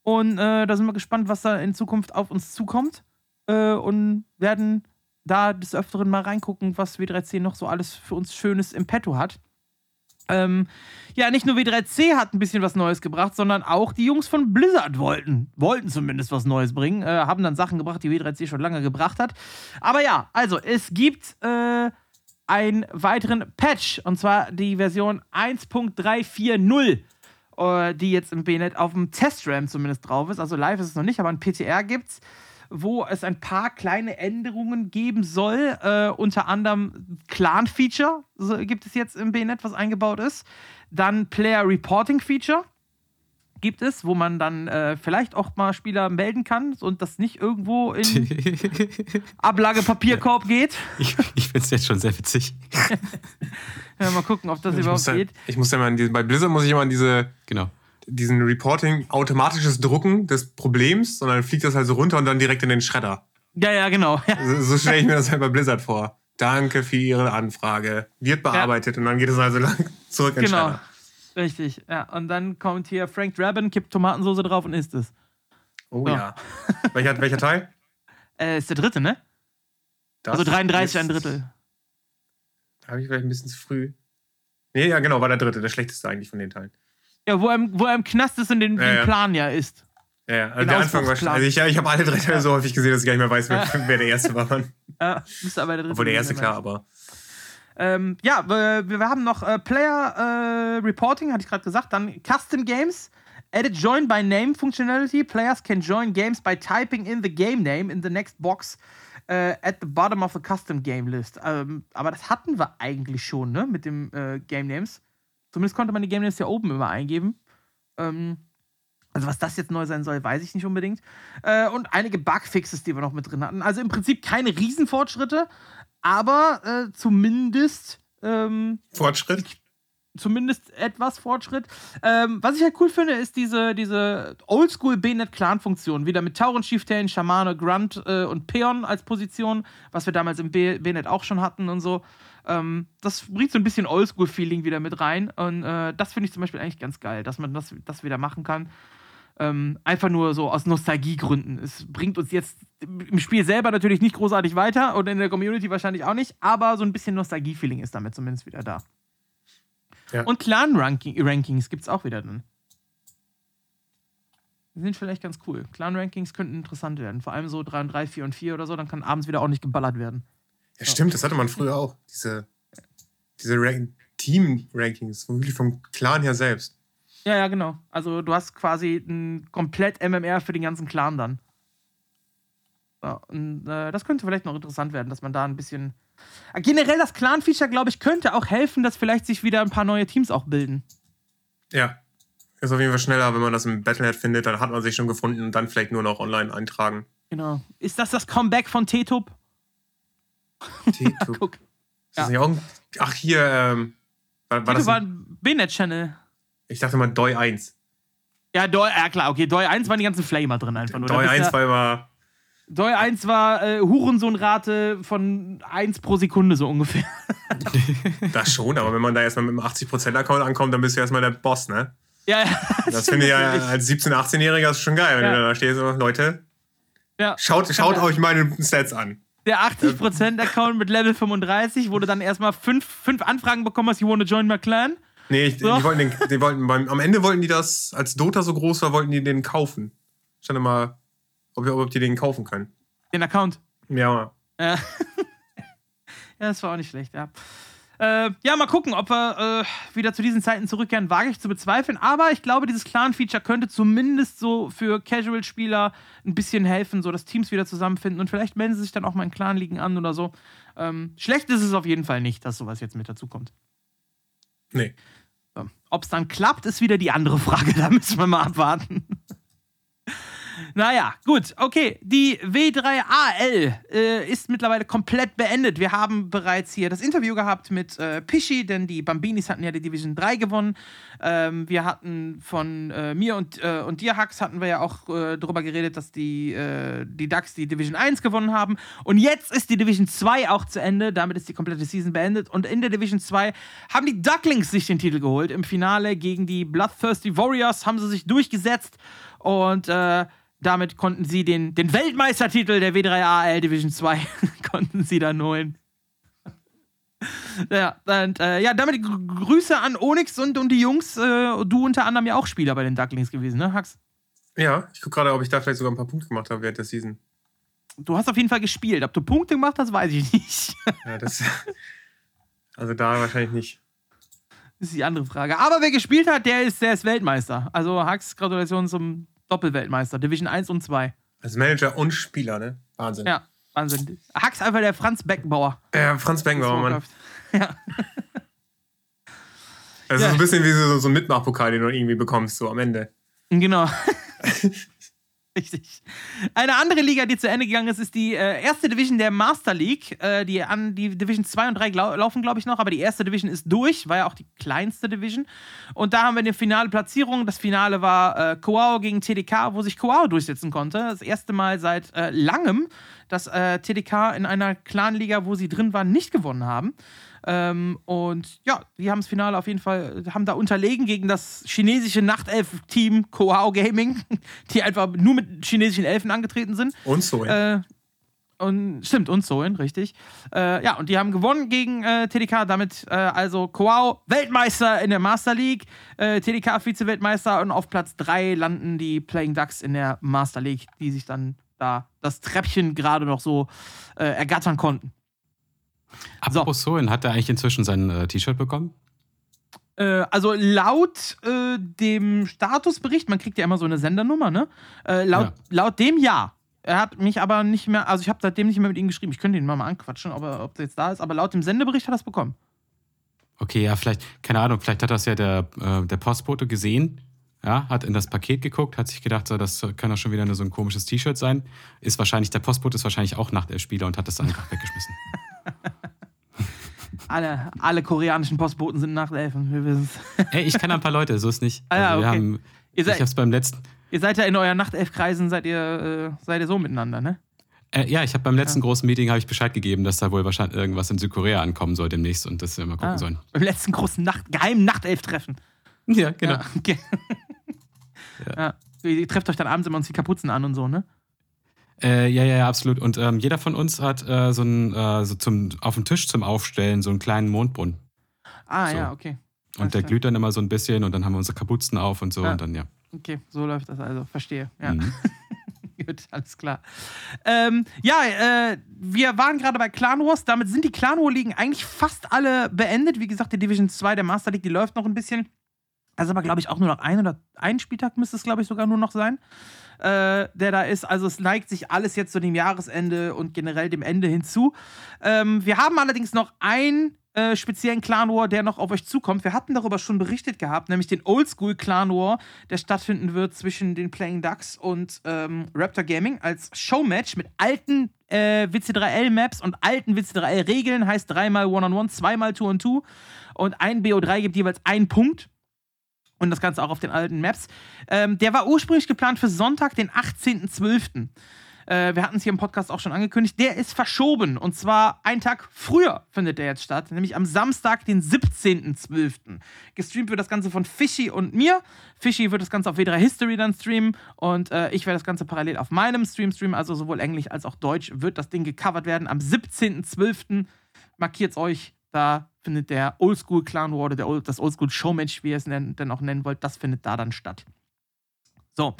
Und äh, da sind wir gespannt, was da in Zukunft auf uns zukommt. Äh, und werden da des Öfteren mal reingucken, was W3C noch so alles für uns Schönes im Petto hat. Ähm, ja, nicht nur W3C hat ein bisschen was Neues gebracht, sondern auch die Jungs von Blizzard wollten, wollten zumindest was Neues bringen, äh, haben dann Sachen gebracht, die W3C schon lange gebracht hat. Aber ja, also es gibt äh, einen weiteren Patch und zwar die Version 1.340, äh, die jetzt im BNet auf dem Testram zumindest drauf ist. Also live ist es noch nicht, aber ein PTR gibt's wo es ein paar kleine Änderungen geben soll. Äh, unter anderem Clan-Feature so, gibt es jetzt im BNet, was eingebaut ist. Dann Player-Reporting-Feature gibt es, wo man dann äh, vielleicht auch mal Spieler melden kann und das nicht irgendwo in Ablagepapierkorb geht. Ich, ich finde es jetzt schon sehr witzig. ja, mal gucken, ob das ich überhaupt muss geht. Da, ich muss ja mal an diese, bei Blizzard muss ich immer an diese, Genau. Diesen Reporting, automatisches Drucken des Problems, sondern dann fliegt das halt so runter und dann direkt in den Schredder. Ja, ja, genau. Ja. So, so stelle ich mir das halt bei Blizzard vor. Danke für Ihre Anfrage. Wird bearbeitet und dann geht es also lang zurück in den Genau. Schredder. Richtig. Ja, und dann kommt hier Frank Drabin, kippt Tomatensauce drauf und isst es. Oh Ja. ja. welcher, welcher Teil? Äh, ist der dritte, ne? Das also 33 ein Drittel. Da habe ich vielleicht ein bisschen zu früh. Nee, ja, genau, war der dritte, der schlechteste eigentlich von den Teilen. Ja, wo er im, wo er im Knast ist und den, Ja, den. Plan ja isst. Ja, ja. Also der Anfang war Ausbruchsplan. Also ich, ich habe alle drei Teile so häufig gesehen, dass ich gar nicht mehr weiß, wer, wer der erste war. Mann. Ja, müsste aber der dritte Obwohl der erste klar, aber. Ähm, ja, wir, wir haben noch äh, Player äh, Reporting, hatte ich gerade gesagt. Dann Custom Games. Edit Join by Name Functionality. Players can join games by typing in the game name in the next box äh, at the bottom of the custom game list. Ähm, aber das hatten wir eigentlich schon, ne? Mit dem äh, Game Names. Zumindest konnte man die Game Names ja oben immer eingeben. Ähm, also was das jetzt neu sein soll, weiß ich nicht unbedingt. Äh, und einige Bugfixes, die wir noch mit drin hatten. Also im Prinzip keine Riesenfortschritte, aber äh, zumindest ähm, Fortschritt? Zumindest etwas Fortschritt. Ähm, was ich halt cool finde, ist diese, diese Oldschool BNet-Clan-Funktion. Wieder mit Tauren, Chieftain, Schamane, Grunt äh, und Peon als Position, was wir damals im BNet auch schon hatten und so. Ähm, das bringt so ein bisschen Oldschool-Feeling wieder mit rein. Und äh, das finde ich zum Beispiel eigentlich ganz geil, dass man das, das wieder machen kann. Ähm, einfach nur so aus Nostalgiegründen. Es bringt uns jetzt im Spiel selber natürlich nicht großartig weiter und in der Community wahrscheinlich auch nicht, aber so ein bisschen Nostalgie-Feeling ist damit zumindest wieder da. Ja. Und Clan-Rankings gibt es auch wieder drin. Die sind vielleicht ganz cool. Clan-Rankings könnten interessant werden. Vor allem so 3 und 3, 4 und 4 oder so, dann kann abends wieder ordentlich geballert werden. Ja, stimmt, das hatte man früher auch. Diese, diese Rank Team-Rankings, wirklich vom Clan her selbst. Ja, ja, genau. Also du hast quasi ein komplett MMR für den ganzen Clan dann. Ja, und äh, das könnte vielleicht noch interessant werden, dass man da ein bisschen. Äh, Generell das Clan-Feature, glaube ich, könnte auch helfen, dass vielleicht sich wieder ein paar neue Teams auch bilden. Ja. Ist auf jeden Fall schneller, wenn man das im Battlenet findet, dann hat man sich schon gefunden und dann vielleicht nur noch online eintragen. Genau. Ist das das Comeback von T-Tub? T-Tub. Auch ein, Ach, hier, ähm, war, war das war ein, B-Net-Channel. ich dachte mal Doi 1. Ja, Doi, ja klar, okay. Doi 1 waren die ganzen Flamer drin einfach nur. Doi bist 1 ja- war immer, Doi 1 war äh, Hurensohnrate von 1 pro Sekunde so ungefähr. das schon, aber wenn man da erstmal mit einem 80%-Account ankommt, dann bist du erstmal der Boss, ne? ja, ja. Das finde ich ja als 17-, 18-Jähriger schon geil, wenn Ja. du da stehst und Leute, Ja. schaut, schaut euch meine Stats an. Der 80%-Account mit Level 35, wo du dann erstmal fünf, fünf Anfragen bekommen hast, you wanna join my clan? Nee, ich, So. die wollten den, die wollten beim, am Ende wollten die das, als Dota so groß war, wollten die den kaufen. Stand mal, ob, ob die den kaufen können. Den Account. Ja, Ja. ja, das war auch nicht schlecht, ja. Äh, ja, mal gucken, ob wir äh, wieder zu diesen Zeiten zurückkehren, wage ich zu bezweifeln. Aber ich glaube, dieses Clan-Feature könnte zumindest so für Casual-Spieler ein bisschen helfen, so dass Teams wieder zusammenfinden und vielleicht melden sie sich dann auch mal in Clan-Ligen an oder so. Ähm, schlecht ist es auf jeden Fall nicht, dass sowas jetzt mit dazu kommt. nee. So. Ob es dann klappt, ist wieder die andere Frage. Da müssen wir mal abwarten. Naja, gut, okay. Die W3AL äh, ist mittlerweile komplett beendet. Wir haben bereits hier das Interview gehabt mit äh, Pischi, denn die Bambinis hatten ja die Division 3 gewonnen. Ähm, wir hatten von äh, mir und, äh, und dir, Hux, hatten wir ja auch äh, darüber geredet, dass die, äh, die Ducks die Division 1 gewonnen haben. Und jetzt ist die Division 2 auch zu Ende. Damit ist die komplette Season beendet. Und in der Division 2 haben die Ducklings sich den Titel geholt. Im Finale gegen die Bloodthirsty Warriors haben sie sich durchgesetzt. Und äh, damit konnten sie den, den Weltmeistertitel der W3AL Division 2 konnten sie dann holen. Ja, und, äh, ja, damit Grüße an Onyx und, und die Jungs. Äh, du unter anderem ja auch Spieler bei den Ducklings gewesen, ne, Hax? Ja, ich gucke gerade, ob ich da vielleicht sogar ein paar Punkte gemacht habe während der Season. Du hast auf jeden Fall gespielt. Ob du Punkte gemacht hast, weiß ich nicht. Ja, das. Also da wahrscheinlich nicht. Das ist die andere Frage. Aber wer gespielt hat, der ist, der ist Weltmeister. Also Hax, Gratulation zum Doppelweltmeister, Division 1 und 2. Als Manager und Spieler, ne? Wahnsinn. Ja, Wahnsinn. Hax einfach der Franz Beckenbauer. Ja, Franz Beckenbauer, Mann. Ja. Das Ja. ist so ein bisschen wie so, so ein Mitmachpokal, den du irgendwie bekommst, so am Ende. Genau. Richtig. Eine andere Liga, die zu Ende gegangen ist, ist die äh, erste Division der Master League. Äh, die, an, die Division 2 und 3 glau laufen, glaube ich, noch, aber die erste Division ist durch, war ja auch die kleinste Division. Und da haben wir eine finale Platzierung. Das Finale war äh, Koao gegen TDK, wo sich Koao durchsetzen konnte. Das erste Mal seit äh, langem, dass äh, TDK in einer Clanliga, wo sie drin waren, nicht gewonnen haben. Ähm, und ja, die haben das Finale auf jeden Fall, haben da unterlegen gegen das chinesische Nachtelf-Team Koao Gaming, die einfach nur mit chinesischen Elfen angetreten sind. Und so. Äh, und stimmt, und Soin, richtig. Äh, ja, und die haben gewonnen gegen äh, TDK, damit äh, also Koao Weltmeister in der Master League, äh, TDK Vize-Weltmeister und auf Platz 3 landen die Playing Ducks in der Master League, die sich dann da das Treppchen gerade noch so äh, ergattern konnten. Apropos Soin, hat er eigentlich inzwischen sein äh, T-Shirt bekommen? Äh, also laut äh, dem Statusbericht, man kriegt ja immer so eine Sendernummer, ne? Äh, laut, Ja. laut dem ja. Er hat mich aber nicht mehr, also ich habe seitdem nicht mehr mit ihm geschrieben. Ich könnte ihn mal, mal anquatschen, ob er, ob er jetzt da ist, aber laut dem Sendebericht hat er es bekommen. Okay, ja, vielleicht, keine Ahnung, vielleicht hat das ja der, äh, der Postbote gesehen, ja, hat in das Paket geguckt, hat sich gedacht, so, das kann doch schon wieder nur so ein komisches T-Shirt sein. Ist wahrscheinlich, der Postbote ist wahrscheinlich auch Nachtelf-Spieler und hat das dann einfach weggeschmissen. Alle, alle koreanischen Postboten sind Nachtelfen, wir wissen es. Ey, ich kenne ein paar Leute, so ist nicht. Ah ja, Also wir okay. haben, Ihr ich seid, hab's beim letzten, ihr seid ja in euren Nachtelfkreisen, seid ihr, äh, seid ihr so miteinander, ne? äh, ja, ich habe beim letzten großen Meeting habe ich Bescheid gegeben, dass da wohl wahrscheinlich irgendwas in Südkorea ankommen soll demnächst und dass wir mal gucken Ah, sollen. Beim letzten großen Nacht, geheimen Nachtelftreffen. Ja, genau. Ja, okay. ja. Ihr trefft euch dann abends immer uns die Kapuzen an und so, ne? Äh, ja, ja, ja, absolut. Und ähm, jeder von uns hat äh, so einen, äh, so zum, auf dem Tisch zum Aufstellen so einen kleinen Mondbrunnen. Ah, So. ja, okay. Und Alles der klar. glüht dann immer so ein bisschen und dann haben wir unsere Kapuzen auf und so Ja. und dann, ja. Okay, so läuft das also. Verstehe. Ja. Mhm. Gut, alles klar. Ähm, ja, äh, wir waren gerade bei Clan Wars. Damit sind die Clan War Ligen eigentlich fast alle beendet. Wie gesagt, die Division 2 der Master League, die läuft noch ein bisschen. Also aber, glaube ich, auch nur noch ein oder ein Spieltag müsste es, glaube ich, sogar nur noch sein, äh, der da ist. Also es neigt sich alles jetzt zu dem Jahresende und generell dem Ende hinzu. Ähm, wir haben allerdings noch einen äh, speziellen Clan War, der noch auf euch zukommt. Wir hatten darüber schon berichtet gehabt, nämlich den Oldschool Clan War, der stattfinden wird zwischen den Playing Ducks und ähm, Raptor Gaming als Showmatch mit alten äh, WC3L-Maps und alten WC3L-Regeln. Heißt dreimal One-on-One, zweimal Two-on-Two und ein BO3 gibt jeweils einen Punkt. Und das Ganze auch auf den alten Maps. Ähm, der war ursprünglich geplant für Sonntag, den 18.12. Äh, wir hatten es hier im Podcast auch schon angekündigt. Der ist verschoben. Und zwar einen Tag früher findet der jetzt statt, nämlich am Samstag, den 17.12. Gestreamt wird das Ganze von Fishy und mir. Fishy wird das Ganze auf W3 History dann streamen. Und äh, ich werde das Ganze parallel auf meinem Stream streamen. Also sowohl Englisch als auch Deutsch wird das Ding gecovert werden. Am 17.12. markiert's euch. Da findet der Oldschool Clan War oder der Old, das Oldschool Showmatch, wie ihr es denn auch nennen wollt, das findet da dann statt. So,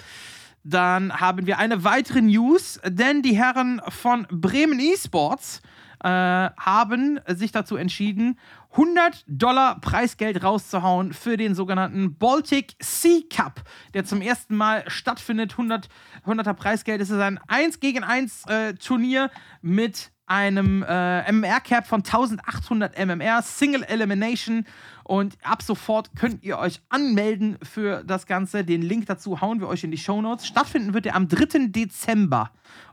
dann haben wir eine weitere News, denn die Herren von Bremen Esports äh, haben sich dazu entschieden, 100 Dollar Preisgeld rauszuhauen für den sogenannten Baltic Sea Cup, der zum ersten Mal stattfindet. 100, 100er Preisgeld. Es ist ein 1 gegen 1 äh, Turnier mit einem äh, MMR-Cap von 1800 MMR, Single Elimination. Und ab sofort könnt ihr euch anmelden für das Ganze. Den Link dazu hauen wir euch in die Show Notes. Stattfinden wird er am 3. Dezember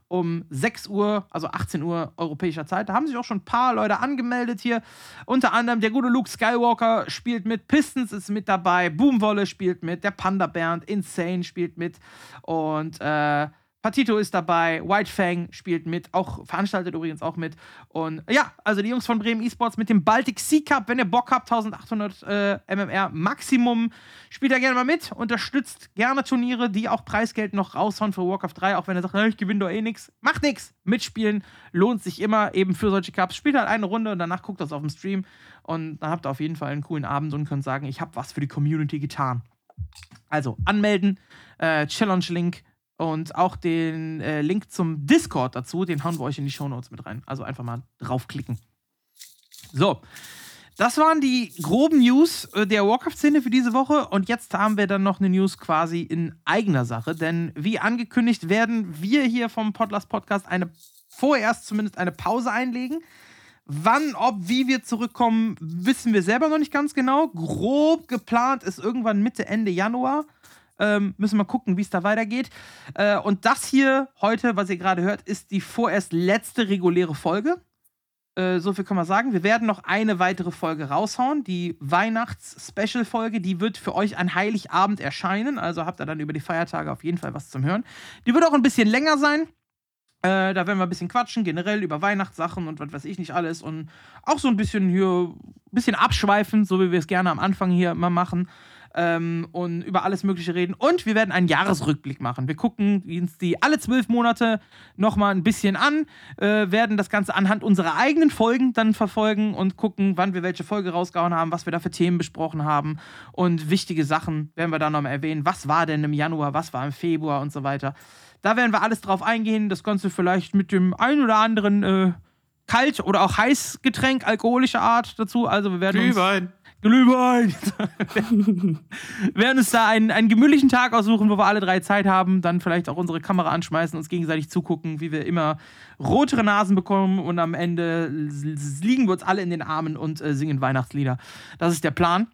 um 6 Uhr, also 18 Uhr europäischer Zeit. Da haben sich auch schon ein paar Leute angemeldet hier. Unter anderem der gute Luke Skywalker spielt mit, Pistons ist mit dabei, Boomwolle spielt mit, der Panda Bernd, Insane spielt mit und äh, Patito ist dabei, White Fang spielt mit, auch veranstaltet übrigens auch mit. Und ja, also die Jungs von Bremen Esports mit dem Baltic Sea Cup, wenn ihr Bock habt, 1800 äh, MMR Maximum, spielt da gerne mal mit, unterstützt gerne Turniere, die auch Preisgeld noch raushauen für Warcraft 3, auch wenn ihr sagt, ich gewinne doch eh nichts. Macht nichts, mitspielen lohnt sich immer eben für solche Cups. Spielt halt eine Runde und danach guckt das auf dem Stream und dann habt ihr auf jeden Fall einen coolen Abend und könnt sagen, ich habe was für die Community getan. Also anmelden, äh, Challenge-Link und auch den äh, Link zum Discord dazu, den hauen wir euch in die Shownotes mit rein. Also einfach mal draufklicken. So, das waren die groben News äh, der Warcraft-Szene für diese Woche. Und jetzt haben wir dann noch eine News quasi in eigener Sache. Denn wie angekündigt werden wir hier vom Podlast Podcast eine vorerst zumindest eine Pause einlegen. Wann, ob, wie wir zurückkommen, wissen wir selber noch nicht ganz genau. Grob geplant ist irgendwann Mitte, Ende Januar. Ähm, müssen wir gucken, wie es da weitergeht. Äh, und das hier heute, was ihr gerade hört, ist die vorerst letzte reguläre Folge. Äh, so viel kann man sagen. Wir werden noch eine weitere Folge raushauen. Die Weihnachts-Special-Folge, die wird für euch an Heiligabend erscheinen. Also habt ihr dann über die Feiertage auf jeden Fall was zum Hören. Die wird auch ein bisschen länger sein. Äh, da werden wir ein bisschen quatschen, generell über Weihnachtssachen und was weiß ich nicht alles. Und auch so ein bisschen hier, ein bisschen abschweifend, so wie wir es gerne am Anfang hier mal machen ähm, und über alles Mögliche reden. Und wir werden einen Jahresrückblick machen. Wir gucken uns die alle zwölf Monate nochmal ein bisschen an, äh, werden das Ganze anhand unserer eigenen Folgen dann verfolgen und gucken, wann wir welche Folge rausgehauen haben, was wir da für Themen besprochen haben. Und wichtige Sachen werden wir da nochmal erwähnen. Was war denn im Januar, was war im Februar und so weiter. Da werden wir alles drauf eingehen. Das Ganze vielleicht mit dem ein oder anderen äh, Kalt- oder auch Heißgetränk alkoholischer Art dazu. Also wir werden Glühwein. uns Glühwein. werden uns da einen, einen gemütlichen Tag aussuchen, wo wir alle drei Zeit haben, dann vielleicht auch unsere Kamera anschmeißen, uns gegenseitig zugucken, wie wir immer rotere Nasen bekommen und am Ende liegen wir uns alle in den Armen und äh, singen Weihnachtslieder. Das ist der Plan.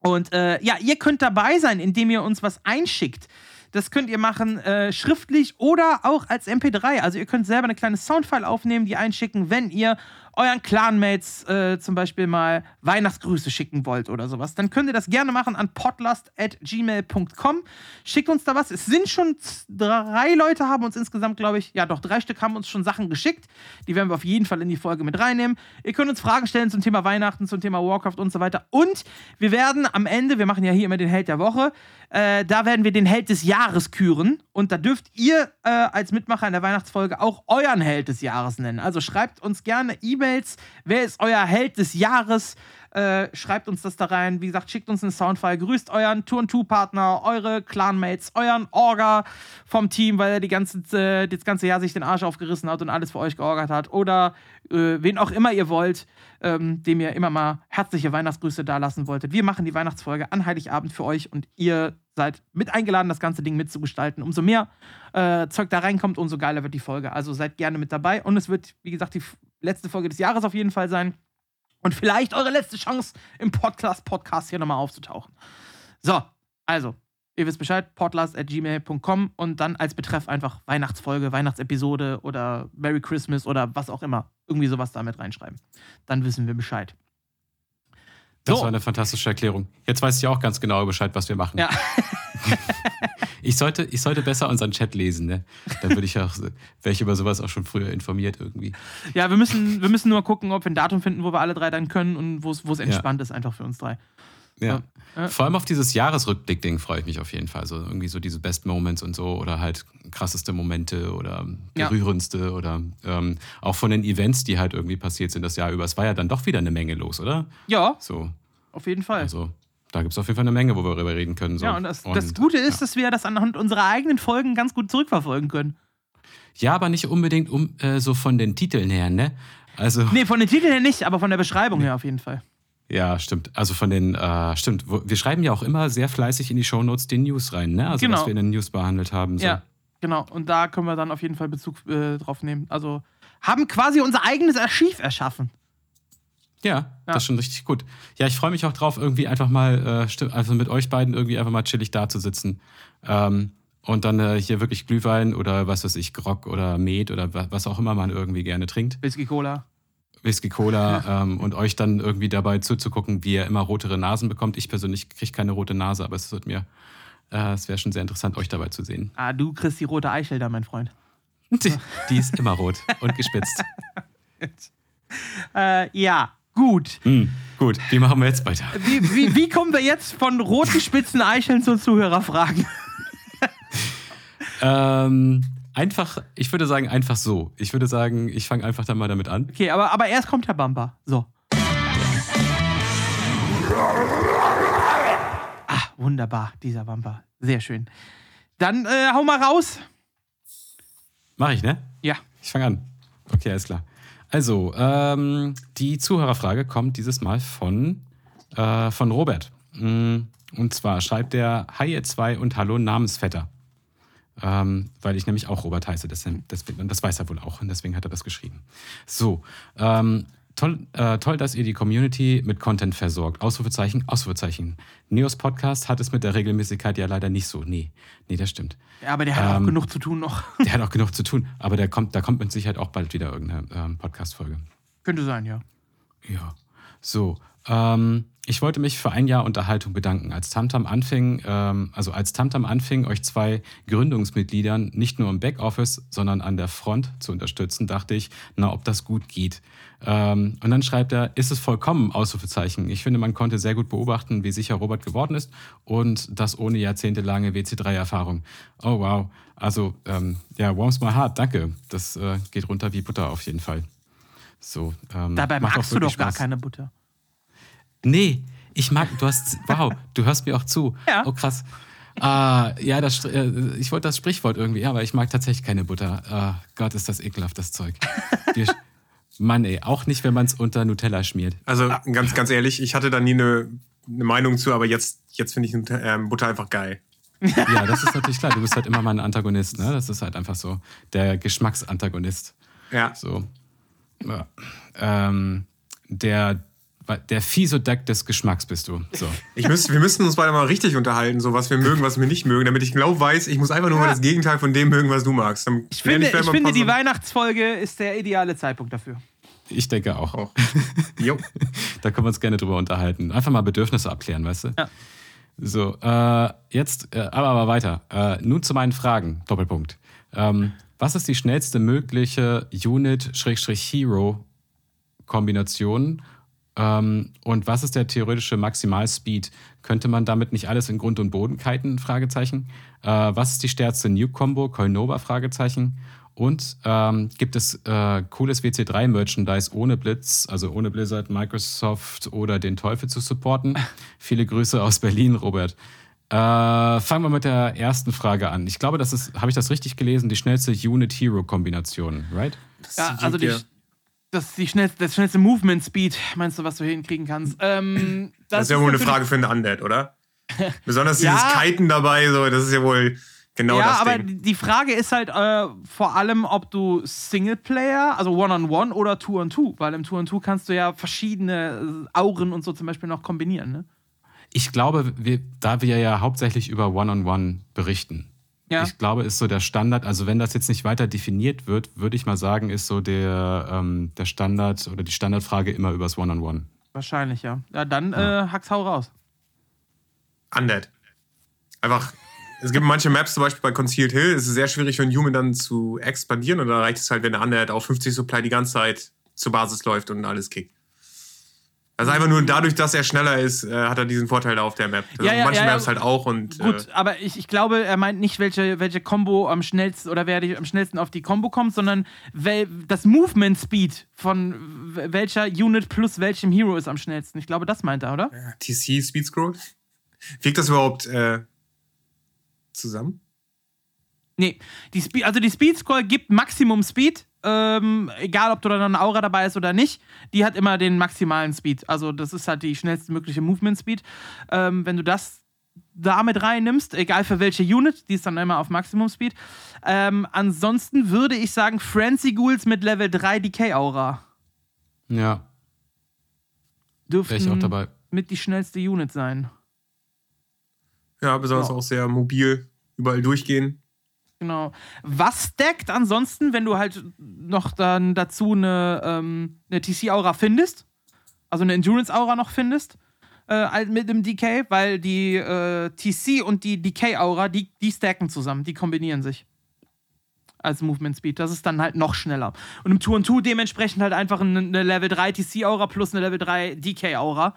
Und äh, ja, ihr könnt dabei sein, indem ihr uns was einschickt. Das könnt ihr machen äh, schriftlich oder auch als MP3. Also ihr könnt selber eine kleine Soundfile aufnehmen, die einschicken, wenn ihr euren Clanmates äh, zum Beispiel mal Weihnachtsgrüße schicken wollt oder sowas, dann könnt ihr das gerne machen an podlast.gmail.com. Schickt uns da was. Es sind schon drei Leute, haben uns insgesamt, glaube ich, ja doch, drei Stück haben uns schon Sachen geschickt. Die werden wir auf jeden Fall in die Folge mit reinnehmen. Ihr könnt uns Fragen stellen zum Thema Weihnachten, zum Thema Warcraft und so weiter. Und wir werden am Ende, wir machen ja hier immer den Held der Woche, äh, da werden wir den Held des Jahres küren. Und da dürft ihr äh, als Mitmacher in der Weihnachtsfolge auch euren Held des Jahres nennen. Also schreibt uns gerne E-Mails. Wer ist euer Held des Jahres? Äh, schreibt uns das da rein. Wie gesagt, schickt uns einen Soundfile. Grüßt euren Tour-2-Partner, eure Clanmates, euren Orga vom Team, weil er die ganze, äh, das ganze Jahr sich den Arsch aufgerissen hat und alles für euch georgert hat. Oder äh, wen auch immer ihr wollt, ähm, dem ihr immer mal herzliche Weihnachtsgrüße da lassen wolltet. Wir machen die Weihnachtsfolge an Heiligabend für euch und ihr seid mit eingeladen, das ganze Ding mitzugestalten. Umso mehr äh, Zeug da reinkommt, umso geiler wird die Folge. Also seid gerne mit dabei. Und es wird, wie gesagt, die letzte Folge des Jahres auf jeden Fall sein. Und vielleicht eure letzte Chance im Podcast-Podcast hier nochmal aufzutauchen. So, also, ihr wisst Bescheid, podcast.gmail.com und dann als Betreff einfach Weihnachtsfolge, Weihnachtsepisode oder Merry Christmas oder was auch immer. Irgendwie sowas damit reinschreiben. Dann wissen wir Bescheid. Das So. war eine fantastische Erklärung. Jetzt weiß ich auch ganz genau Bescheid, was wir machen. Ja. Ich sollte, ich sollte besser unseren Chat lesen, ne? Dann würde ich auch, wäre ich über sowas auch schon früher informiert irgendwie. Ja, wir müssen, wir müssen nur gucken, ob wir ein Datum finden, wo wir alle drei dann können und wo es entspannt ist, einfach für uns drei. Ja. Ja. Vor allem auf dieses Jahresrückblick-Ding freue ich mich auf jeden Fall. So irgendwie so diese Best Moments und so oder halt krasseste Momente oder Ja. berührendste oder ähm, auch von den Events, die halt irgendwie passiert sind das Jahr über. Es war ja dann doch wieder eine Menge los, oder? Ja, So, auf jeden Fall. also da gibt es auf jeden Fall eine Menge, wo wir darüber reden können. So. ja, und das, das Gute ist, dass wir das anhand unserer eigenen Folgen ganz gut zurückverfolgen können. Ja, aber nicht unbedingt um äh, so von den Titeln her, ne? Also, Nee, von den Titeln her nicht, aber von der Beschreibung her auf jeden Fall. ja, stimmt. Also von den, äh, stimmt. Wir schreiben ja auch immer sehr fleißig in die Shownotes die News rein, ne? Also Genau. was wir in den News behandelt haben. So. Ja, genau. Und da können wir dann auf jeden Fall Bezug äh, drauf nehmen. Also haben quasi unser eigenes Archiv erschaffen. Ja, Ja. das ist schon richtig gut. Ja, ich freue mich auch drauf, irgendwie einfach mal, äh, also mit euch beiden irgendwie einfach mal chillig da zu sitzen. Ähm, und dann äh, hier wirklich Glühwein oder was weiß ich, Grog oder Met oder wa- was auch immer man irgendwie gerne trinkt. Whisky Cola. Whisky Cola ähm, und euch dann irgendwie dabei zuzugucken, wie ihr immer rotere Nasen bekommt. Ich persönlich kriege keine rote Nase, aber es wird mir, äh, es wäre schon sehr interessant, euch dabei zu sehen. Ah, du kriegst die rote Eichel da, mein Freund. Die, die ist immer rot und gespitzt. Äh, ja, gut. Hm, gut, wie machen wir jetzt weiter? Wie, wie, wie kommen wir jetzt von roten spitzen Eicheln zu Zuhörerfragen? Ähm, einfach, ich würde sagen, einfach so. Ich würde sagen, ich fange einfach dann mal damit an. Okay, aber, aber erst kommt der Bumper. So. Ah, wunderbar, dieser Bumper. Sehr schön. Dann äh, hau mal raus. Mach ich, ne? Ja. Ich fange an. Okay, alles klar. Also, ähm, die Zuhörerfrage kommt dieses Mal von, äh, von Robert. Mm, Und zwar schreibt er Hi ihr zwei und Hallo Namensvetter. Ähm, weil ich nämlich auch Robert heiße. Das, das, das weiß er wohl auch und deswegen hat er das geschrieben. So, ähm, toll, äh, toll, dass ihr die Community mit Content versorgt. Ausrufezeichen, Ausrufezeichen. Neos Podcast hat es mit der Regelmäßigkeit ja leider nicht so. Nee, nee, das stimmt. Ja, aber der hat auch Ähm, genug zu tun noch. Der hat auch genug zu tun, aber der kommt, da kommt mit Sicherheit auch bald wieder irgendeine ähm, Podcast-Folge. Könnte sein, ja. Ja. So, ähm, ich wollte mich für ein Jahr Unterhaltung bedanken. Als Tamtam anfing, ähm, also als Tamtam anfing, euch zwei Gründungsmitgliedern nicht nur im Backoffice, sondern an der Front zu unterstützen, dachte ich, na, ob das gut geht. Ähm, und dann schreibt er, ist es vollkommen, Ausrufezeichen. Ich finde, man konnte sehr gut beobachten, wie sicher Robert geworden ist und das ohne jahrzehntelange WC3-Erfahrung. Oh, wow. Also, ähm, ja, warms my heart, danke. Das äh, geht runter wie Butter auf jeden Fall. So, ähm, Dabei magst du doch gar Spaß. keine Butter. Nee, ich mag, du hast, wow, du hörst mir auch zu. Ja. Oh, krass. Ah, ja, das, äh, ich wollte das Sprichwort irgendwie, ja, aber ich mag tatsächlich keine Butter. Ah, Gott, ist das ekelhaft, das Zeug. Wir, Mann, ey, auch nicht, wenn man es unter Nutella schmiert. Also ganz, ganz ehrlich, ich hatte da nie eine, eine Meinung zu, aber jetzt, jetzt finde ich ähm, Butter einfach geil. Ja, das ist natürlich klar. Du bist halt immer mal ein Antagonist, ne? Das ist halt einfach so. Der Geschmacksantagonist. Ja. So. Ja. Ähm, der, der Fisodeck des Geschmacks bist du. So. Ich müsst, wir müssten uns beide mal richtig unterhalten, so was wir mögen, was wir nicht mögen, damit ich genau weiß, ich muss einfach nur Ja. mal das Gegenteil von dem mögen, was du magst. Dann Ich finde, ich finde die Weihnachtsfolge ist der ideale Zeitpunkt dafür. Ich denke auch. Auch. Jo. Da können wir uns gerne drüber unterhalten. Einfach mal Bedürfnisse abklären, weißt du? Ja. So, äh, jetzt, äh, aber, aber weiter. Äh, nun zu meinen Fragen. Doppelpunkt. Ähm, was ist die schnellste mögliche Unit-Hero-Kombination? Ähm, und was ist der theoretische Maximalspeed? Könnte man damit nicht alles in Grund und Boden kiten? Fragezeichen. Äh, was ist die stärkste Nuke-Combo? Coinova? Fragezeichen. Und ähm, gibt es äh, cooles WC3-Merchandise ohne Blitz, also ohne Blizzard, Microsoft oder den Teufel zu supporten? Viele Grüße aus Berlin, Robert. Äh, fangen wir mit der ersten Frage an. Ich glaube, das ist, habe ich das richtig gelesen, die schnellste Unit-Hero-Kombination, right? Ja, also die. Das die schnellste, das schnellste Movement Speed, meinst du, was du hinkriegen kannst? Ähm, Das, ist ja wohl eine Frage für einen Undead, oder? Besonders Ja. dieses Kiten dabei, so, das ist ja wohl genau ja, das aber Ding. die die Frage ist halt äh, vor allem, ob du Singleplayer, also One-on-One oder Two-on-Two, weil im Two-on-Two kannst du ja verschiedene äh, Auren und so zum Beispiel noch kombinieren, ne? Ich glaube, wir, da wir ja hauptsächlich über One-on-One berichten, Ja. ich glaube, ist so der Standard, also wenn das jetzt nicht weiter definiert wird, würde ich mal sagen, ist so der, ähm, der Standard oder die Standardfrage immer übers One-on-One. Wahrscheinlich, ja. Ja, dann äh, hack's hau raus. Undead. Einfach, es gibt manche Maps, zum Beispiel bei Concealed Hill, es ist sehr schwierig für einen Human dann zu expandieren und da reicht es halt, wenn der Undead auf 50 Supply die ganze Zeit zur Basis läuft und alles kickt. Also einfach nur dadurch, dass er schneller ist, äh, hat er diesen Vorteil da auf der Map. Das Ja, ja, manche ja, ja. Maps halt auch und Gut, äh, aber ich, ich glaube, er meint nicht, welche, welche Combo am schnellsten oder wer am schnellsten auf die Combo kommt, sondern wel, das Movement Speed von welcher Unit plus welchem Hero ist am schnellsten. Ich glaube, das meint er, oder? TC Speed Scroll. Wirkt das überhaupt äh, zusammen? Nee, die Speed, also die Speed Scroll gibt Maximum Speed, ähm, egal ob du da noch eine Aura dabei ist oder nicht. Die hat immer den maximalen Speed. Also das ist halt die schnellste mögliche Movement Speed. Ähm, wenn du das da mit reinnimmst, egal für welche Unit, die ist dann immer auf Maximum Speed. Ähm, ansonsten würde ich sagen, Frenzy Ghouls mit Level 3 Decay Aura. Ja. Dürften Wäre ich auch dabei. mit die schnellste Unit sein. Ja, besonders Ja. auch sehr mobil, überall durchgehen. Genau. Was stackt ansonsten, wenn du halt noch dann dazu eine, ähm, eine TC-Aura findest? Also eine Endurance-Aura noch findest? Äh, halt mit dem DK, weil die äh, TC und die DK-Aura, die, die stacken zusammen, die kombinieren sich. Als Movement Speed. Das ist dann halt noch schneller. Und im 2 2 dementsprechend halt einfach eine, eine Level 3 TC-Aura plus eine Level 3 DK-Aura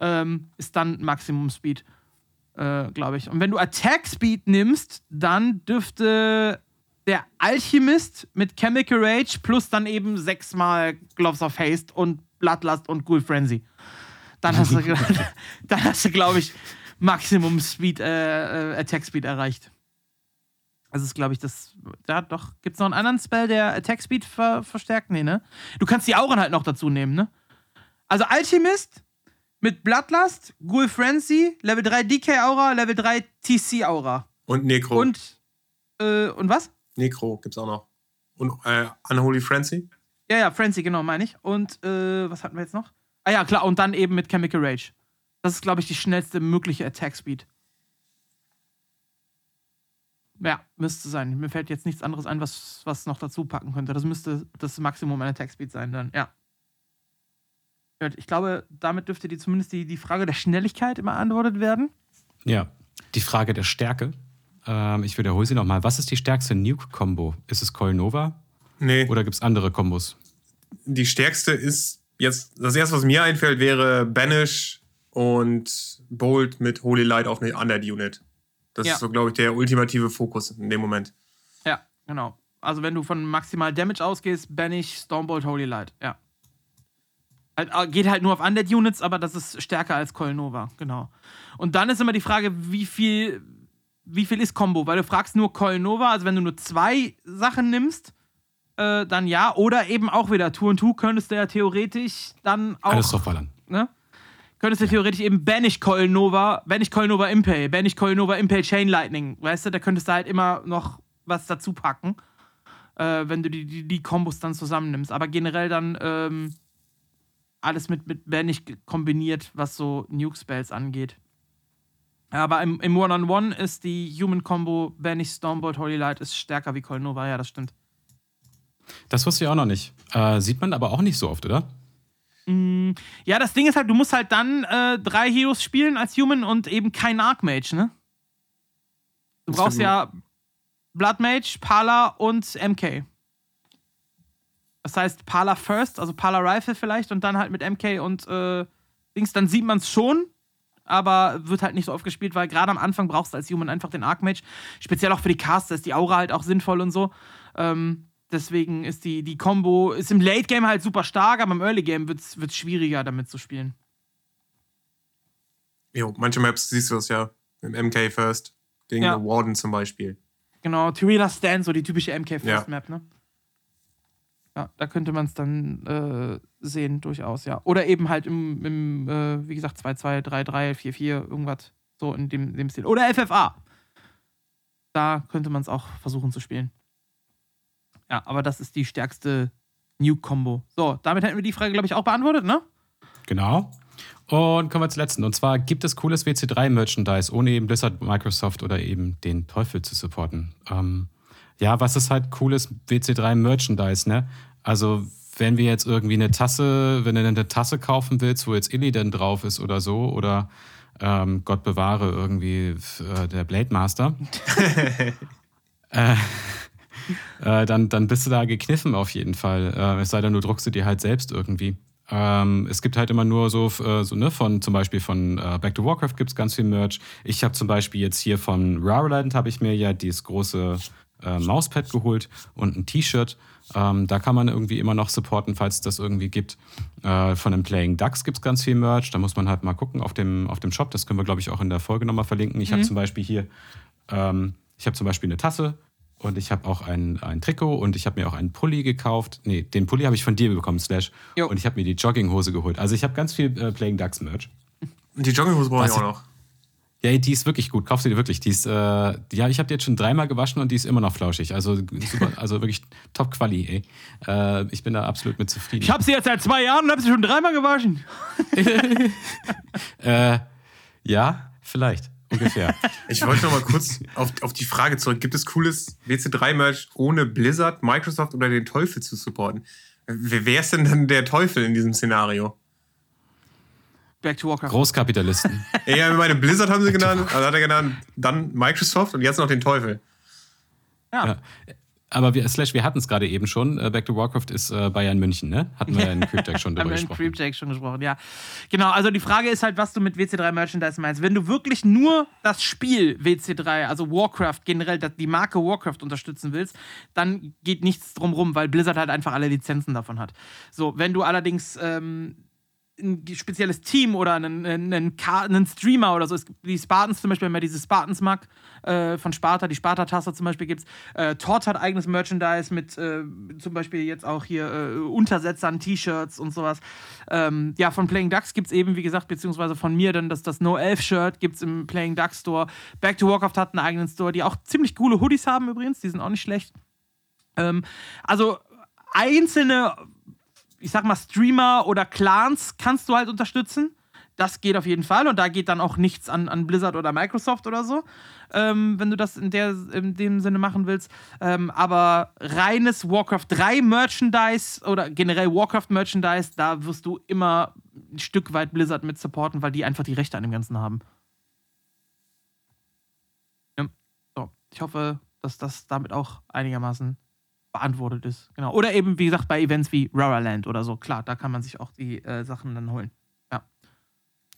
ähm, ist dann Maximum Speed äh, glaube ich. Und wenn du Attack Speed nimmst, dann dürfte der Alchemist mit Chemical Rage plus dann eben sechsmal Gloves of Haste und Bloodlust und Ghoul Frenzy. Dann hast du, dann hast du, glaube ich, Maximum Speed, äh, äh, Attack Speed erreicht. Das ist, glaube ich, das. Ja, doch. Gibt es noch einen anderen Spell, der Attack Speed ver verstärkt? Nee, ne? Du kannst die Auren halt noch dazu nehmen, ne? Also Alchemist mit Bloodlust, Ghoul Frenzy, Level 3 DK Aura, Level 3 TC Aura. Und Necro. Und, äh, und was? Necro gibt's auch noch. Und äh, Unholy Frenzy. Ja, ja, Frenzy, genau, meine ich. Und, äh, was hatten wir jetzt noch? Ah ja, klar, und dann eben mit Chemical Rage. Das ist, glaube ich, die schnellste mögliche Attack Speed. Ja, müsste sein. Mir fällt jetzt nichts anderes ein, was, was noch dazu packen könnte. Das müsste das Maximum an Attack Speed sein, dann, ja. Gut, Ich glaube, damit dürfte die zumindest die, die Frage der Schnelligkeit immer beantwortet werden. Ja. Die Frage der Stärke. Ähm, ich wiederhole sie nochmal. Was ist die stärkste Nuke-Kombo? Ist es Coil Nova Nee, oder gibt es andere Kombos? die stärkste ist jetzt, das erste, was mir einfällt, wäre Banish und Bolt mit Holy Light auf eine Undead Unit. Das Ja. ist so, glaube ich, der ultimative Fokus in dem Moment. Ja, genau. Also wenn du von maximal Damage ausgehst, Banish, Stormbolt, Holy Light, ja. Halt, äh, geht halt nur auf Undead Units, aber das ist stärker als Coil Nova, genau. Und dann ist immer die Frage, wie viel, wie viel ist Combo? Weil du fragst nur Coil Nova, also wenn du nur zwei Sachen nimmst, äh, dann ja. Oder eben auch wieder Tour und Two könntest du ja theoretisch dann auch Alles draufballern. ne? Könntest du theoretisch eben Banish Coil Nova, Banish Coil Nova Impale, Banish Coil Nova Impale Chain Lightning, weißt du, da könntest du halt immer noch was dazu packen, äh, wenn du die, die, die Kombos dann zusammennimmst. Aber generell dann ähm, alles mit, mit Banish ge- kombiniert, was so Nuke-Spells angeht. Aber im, im One-on-One ist die Human-Combo Banish Stormbolt Holy Light ist stärker wie Coil Nova, ja, das stimmt. Das wusste ich auch noch nicht. Äh, sieht man aber auch nicht so oft, oder? Ja, das Ding ist halt, du musst halt dann äh, drei Heroes spielen als Human und eben kein Archmage, ne? Du brauchst ja Blood Mage, Pala und MK. Das heißt Pala first, also Pala Rifle vielleicht und dann halt mit MK und äh, Dings, dann sieht man es schon, aber wird halt nicht so oft gespielt, weil gerade am Anfang brauchst du als Human einfach den Archmage. Speziell auch für die Caster ist die Aura halt auch sinnvoll und so. Ähm, deswegen ist die, die Combo, ist im Late Game halt super stark, aber im Early Game wird es schwieriger damit zu spielen. Jo, manche Maps siehst du das ja. Im MK First. Gegen Ja. den Warden zum Beispiel. Genau, Tyrilla Stand, so die typische MK First Ja. Map, ne? Ja, da könnte man es dann äh, sehen, durchaus, ja. Oder eben halt im, im äh, wie gesagt, 2-2, 3-3, 4-4, irgendwas so in dem, dem Stil. Oder FFA. Da könnte man es auch versuchen zu spielen. Ja, aber das ist die stärkste Nuke-Combo. So, damit hätten wir die Frage, glaube ich, auch beantwortet, ne? Genau. Und kommen wir zur letzten. Und zwar gibt es cooles WC3-Merchandise, ohne eben Blizzard, Microsoft oder eben den Teufel zu supporten. Ähm, ja, was ist halt cooles WC3-Merchandise, ne? Also, wenn wir jetzt irgendwie eine Tasse, wenn du eine Tasse kaufen willst, wo jetzt Illidan drauf ist oder so, oder ähm, Gott bewahre irgendwie äh, der Blade Master, äh, äh, dann, dann bist du da gekniffen auf jeden Fall. Äh, es sei denn, du druckst du dir halt selbst irgendwie. Ähm, es gibt halt immer nur so, äh, so ne, von zum Beispiel von äh, Back to Warcraft gibt es ganz viel Merch. Ich habe zum Beispiel jetzt hier von Raraland habe ich mir ja dieses große äh, Mauspad geholt und ein T-Shirt. Ähm, da kann man irgendwie immer noch supporten, falls es das irgendwie gibt. Äh, von den Playing Ducks gibt es ganz viel Merch. Da muss man halt mal gucken auf dem, auf dem Shop. Das können wir, glaube ich, auch in der Folge nochmal verlinken. Ich habe zum Beispiel hier, ähm, ich habe zum Beispiel eine Tasse und ich habe auch ein, ein Trikot und ich habe mir auch einen Pulli gekauft. Nee, den Pulli habe ich von dir bekommen, Slash. Jo. Und ich habe mir die Jogginghose geholt. Also ich habe ganz viel äh, Playing Ducks Merch. Und die Jogginghose brauche ich auch noch. Ja, die ist wirklich gut. Kauf sie dir wirklich. Die ist, äh, ja, ich habe die jetzt schon dreimal gewaschen und die ist immer noch flauschig. Also super, also wirklich top Quali, ey. Äh, ich bin da absolut mit zufrieden. Ich habe sie jetzt seit zwei Jahren und habe sie schon dreimal gewaschen. äh, ja, vielleicht. Ungefähr. Ich wollte noch mal kurz auf, auf die Frage zurück. Gibt es cooles WC3-Merch ohne Blizzard, Microsoft oder den Teufel zu supporten? Wer ist denn dann der Teufel in diesem Szenario? Back to Warcraft. Großkapitalisten. ja, meine Blizzard haben sie genannt, also hat er genannt, dann Microsoft und jetzt noch den Teufel. Ja. ja. Aber wir, Slash, wir hatten es gerade eben schon. Äh, Back to Warcraft ist äh, Bayern München, ne? Hatten wir ja in Creepjack schon drüber gesprochen. Haben wir in Creepjack schon gesprochen, ja. Genau, also die Frage ist halt, was du mit WC3 Merchandise meinst. Wenn du wirklich nur das Spiel WC3, also Warcraft generell, die Marke Warcraft unterstützen willst, dann geht nichts drum rum, weil Blizzard halt einfach alle Lizenzen davon hat. So, wenn du allerdings ähm, ein spezielles Team oder einen, einen, einen, Streamer oder so. Es gibt die Spartans zum Beispiel, wenn man diese Spartans mag, äh, von Sparta, die Sparta-Tasse zum Beispiel gibt es. Äh, Tort hat eigenes Merchandise mit äh, zum Beispiel jetzt auch hier äh, Untersetzern, T-Shirts und sowas. Ähm, ja, von Playing Ducks gibt es eben, wie gesagt, beziehungsweise von mir dann das, das No Elf-Shirt gibt es im Playing Ducks Store. Back to Warcraft hat einen eigenen Store, die auch ziemlich coole Hoodies haben übrigens, die sind auch nicht schlecht. Ähm, also einzelne ich sag mal, Streamer oder Clans kannst du halt unterstützen. Das geht auf jeden Fall und da geht dann auch nichts an, an Blizzard oder Microsoft oder so, ähm, wenn du das in, der, in dem Sinne machen willst. Ähm, aber reines Warcraft 3 Merchandise oder generell Warcraft Merchandise, da wirst du immer ein Stück weit Blizzard mit supporten, weil die einfach die Rechte an dem Ganzen haben. Ja. So, ich hoffe, dass das damit auch einigermaßen beantwortet ist. Genau. Oder eben, wie gesagt, bei Events wie Raraland oder so. Klar, da kann man sich auch die äh, Sachen dann holen. Ja.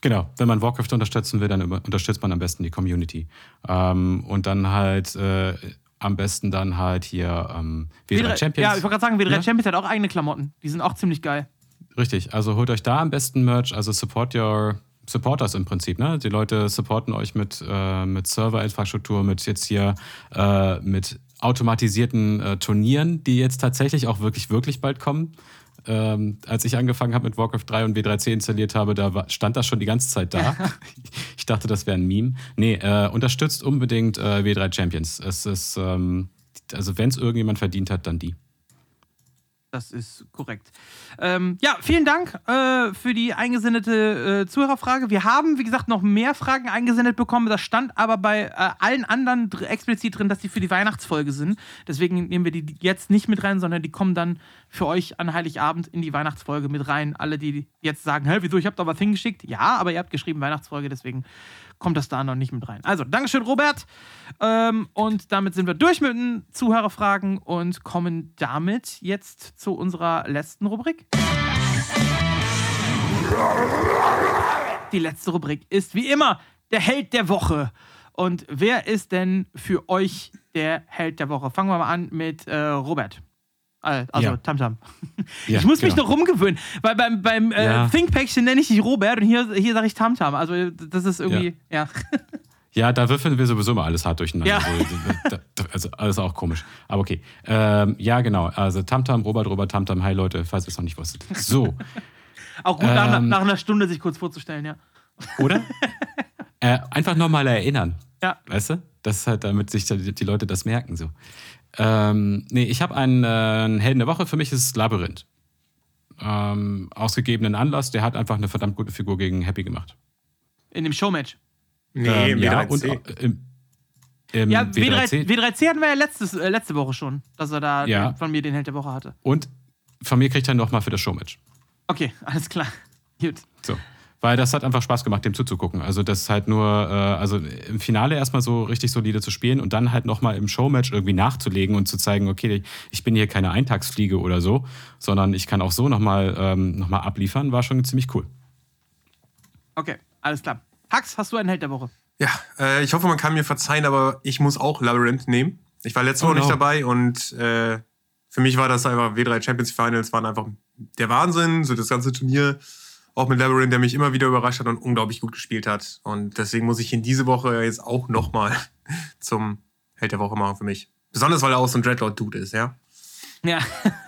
Genau, wenn man Warcraft unterstützen will, dann unterstützt man am besten die Community. Ähm, und dann halt äh, am besten dann halt hier ähm, W3, W3 Champions. Ja, ich wollte gerade sagen, W3 ja? Champions hat auch eigene Klamotten. Die sind auch ziemlich geil. Richtig, also holt euch da am besten Merch, also support your Supporters im Prinzip, ne? Die Leute supporten euch mit, äh, mit Serverinfrastruktur, mit jetzt hier äh, mit automatisierten äh, Turnieren, die jetzt tatsächlich auch wirklich, wirklich bald kommen. Ähm, als ich angefangen habe mit Warcraft 3 und W3C installiert habe, da war, stand das schon die ganze Zeit da. ich dachte, das wäre ein Meme. Nee, äh, unterstützt unbedingt äh, W3 Champions. Es ist, ähm, also wenn es irgendjemand verdient hat, dann die. Das ist korrekt. Ähm, ja, vielen Dank äh, für die eingesendete äh, Zuhörerfrage. Wir haben, wie gesagt, noch mehr Fragen eingesendet bekommen. Das stand aber bei äh, allen anderen explizit drin, dass die für die Weihnachtsfolge sind. Deswegen nehmen wir die jetzt nicht mit rein, sondern die kommen dann für euch an Heiligabend in die Weihnachtsfolge mit rein. Alle, die jetzt sagen, hä, wieso, ich habe da was hingeschickt. Ja, aber ihr habt geschrieben Weihnachtsfolge, deswegen kommt das da noch nicht mit rein. Also, Dankeschön, Robert. Ähm, und damit sind wir durch mit den Zuhörerfragen und kommen damit jetzt zu unserer letzten Rubrik. Die letzte Rubrik ist wie immer der Held der Woche. Und wer ist denn für euch der Held der Woche? Fangen wir mal an mit äh, Robert. Äh, also ja. Tamtam. Ja, ich muss genau. mich noch rumgewöhnen, weil beim, beim äh, ja. Thinkpäckchen nenne ich dich Robert und hier, hier sage ich Tamtam. Also das ist irgendwie, ja. Ja, da würfeln wir sowieso mal alles hart durcheinander. Ja. Also, also, alles auch komisch. Aber okay. Ähm, ja, genau. Also Tamtam, Robert, Robert, Tamtam. Hi Leute, falls ihr es noch nicht wusstet. So. auch gut, ähm, nach, nach, einer Stunde sich kurz vorzustellen, ja. Oder? äh, einfach nochmal erinnern. Ja. Weißt du? Das ist halt, damit sich die, die Leute das merken. So. Ähm, nee, ich habe einen, äh, einen Helden der Woche. Für mich ist es Labyrinth. Ähm, ausgegebenen Anlass, der hat einfach eine verdammt gute Figur gegen Happy gemacht. In dem Showmatch? Nee, ähm, ja, und äh, im, im ja, W3C. W3C hatten wir ja letztes, äh, letzte Woche schon, dass er da ja. von mir den Held der Woche hatte. Und von mir kriegt er nochmal für das Showmatch. Okay, alles klar. Gut. So. Weil das hat einfach Spaß gemacht, dem zuzugucken. Also das ist halt nur, äh, also im Finale erstmal so richtig solide zu spielen und dann halt nochmal im Showmatch irgendwie nachzulegen und zu zeigen, okay, ich bin hier keine Eintagsfliege oder so, sondern ich kann auch so nochmal ähm, noch abliefern, war schon ziemlich cool. Okay, alles klar. Hax, hast du einen Held der Woche? Ja, äh, ich hoffe, man kann mir verzeihen, aber ich muss auch Labyrinth nehmen. Ich war letzte oh Woche no. nicht dabei und äh, für mich war das einfach W3 Champions Finals waren einfach der Wahnsinn, so das ganze Turnier auch mit Labyrinth, der mich immer wieder überrascht hat und unglaublich gut gespielt hat. Und deswegen muss ich ihn diese Woche jetzt auch nochmal zum Held der Woche machen für mich. Besonders, weil er auch so ein Dreadlord-Dude ist, ja? Ja,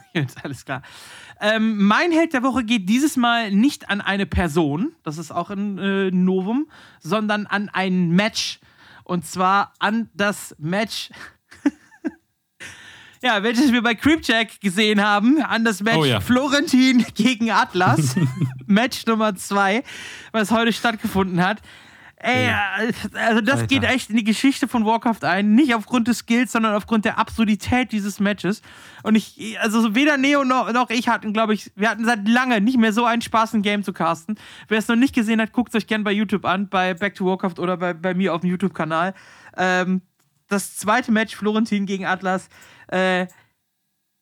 alles klar. Ähm, mein Held der Woche geht dieses Mal nicht an eine Person, das ist auch ein äh, Novum, sondern an ein Match. Und zwar an das Match, ja, welches wir bei Creepjack gesehen haben, an das Match Oh ja. Florentin gegen Atlas. Match Nummer zwei, was heute stattgefunden hat. Ey, also das Alter. geht echt in die Geschichte von Warcraft ein. Nicht aufgrund des Skills, sondern aufgrund der Absurdität dieses Matches. Und ich, also weder Neo noch, noch ich hatten, glaube ich, wir hatten seit lange nicht mehr so einen Spaß, ein Game zu casten. Wer es noch nicht gesehen hat, guckt es euch gerne bei YouTube an, bei Back to Warcraft oder bei, bei mir auf dem YouTube-Kanal. Ähm, das zweite Match, Florentin gegen Atlas. Äh,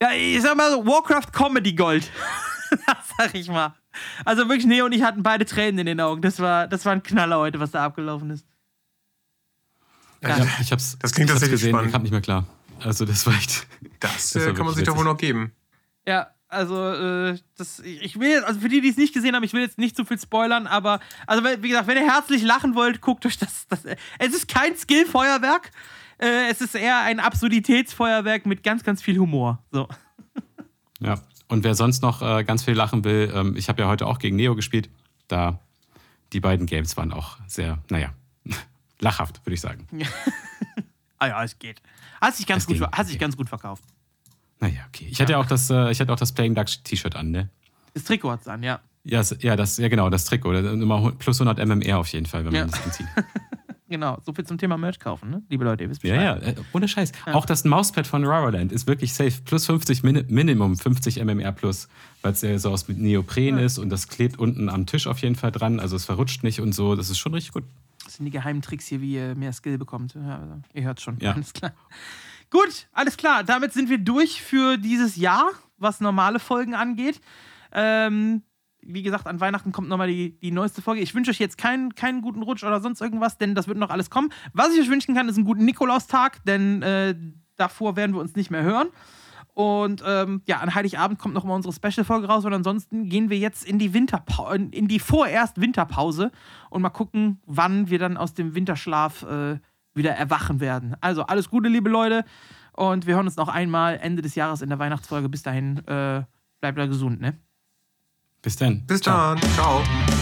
ja, ich sag mal so, Warcraft Comedy Gold. das sag ich mal. Also wirklich, Neo und ich hatten beide Tränen in den Augen. Das war, das war ein Knaller heute, was da abgelaufen ist. Ja, ich, hab, ich hab's, Das klingt ich tatsächlich gesehen, spannend. Ich kam nicht mehr klar. Also das war echt. Das, Das äh, war kann man sich doch wohl noch geben. Ja, also, äh, das, ich will jetzt, also für die, die es nicht gesehen haben, ich will jetzt nicht zu viel spoilern, aber, also, wie gesagt, wenn ihr herzlich lachen wollt, guckt euch das. das es ist kein Skill-Feuerwerk, äh, es ist eher ein Absurditätsfeuerwerk mit ganz, ganz viel Humor. So. Ja. Und wer sonst noch äh, ganz viel lachen will, ähm, ich habe ja heute auch gegen Neo gespielt. Da die beiden Games waren auch sehr, naja, lachhaft, würde ich sagen. Ah ja, es geht. Hat sich ganz, Es gut, ging, hat sich okay. ganz gut verkauft. Naja, okay. Ich hatte ja auch das, äh, ich hatte auch das Playing Duck T-Shirt an, ne? Das Trikot hat's an, ja. Ja, s- ja, das, ja, genau, das Trikot. Das Immer plus 100 MMR auf jeden Fall, wenn Ja. man das anzieht. Genau, so viel zum Thema Merch kaufen, ne? Liebe Leute, ihr wisst Ja, Bescheid. ja, äh, ohne Scheiß. Auch das Mauspad von Raraland ist wirklich safe. Plus 50, Min Minimum 50 MMR plus, weil es ja so aus mit Neopren ist und das klebt unten am Tisch auf jeden Fall dran. Also es verrutscht nicht und so. Das ist schon richtig gut. Das sind die geheimen Tricks hier, wie ihr mehr Skill bekommt. Ja, also, ihr hört schon. Ja. Alles klar. Gut, alles klar. Damit sind wir durch für dieses Jahr, was normale Folgen angeht. Ähm, wie gesagt, an Weihnachten kommt nochmal die, die neueste Folge. Ich wünsche euch jetzt keinen, keinen guten Rutsch oder sonst irgendwas, denn das wird noch alles kommen. Was ich euch wünschen kann, ist einen guten Nikolaustag, denn äh, davor werden wir uns nicht mehr hören. Und ähm, ja, an Heiligabend kommt noch mal unsere Special-Folge raus. Und ansonsten gehen wir jetzt in die Winterpause, in die vorerst Winterpause und mal gucken, wann wir dann aus dem Winterschlaf äh, wieder erwachen werden. Also alles Gute, liebe Leute. Und wir hören uns noch einmal Ende des Jahres in der Weihnachtsfolge. Bis dahin, äh, bleibt da gesund, ne? Bis dann. Bis Ciao. dann. Ciao.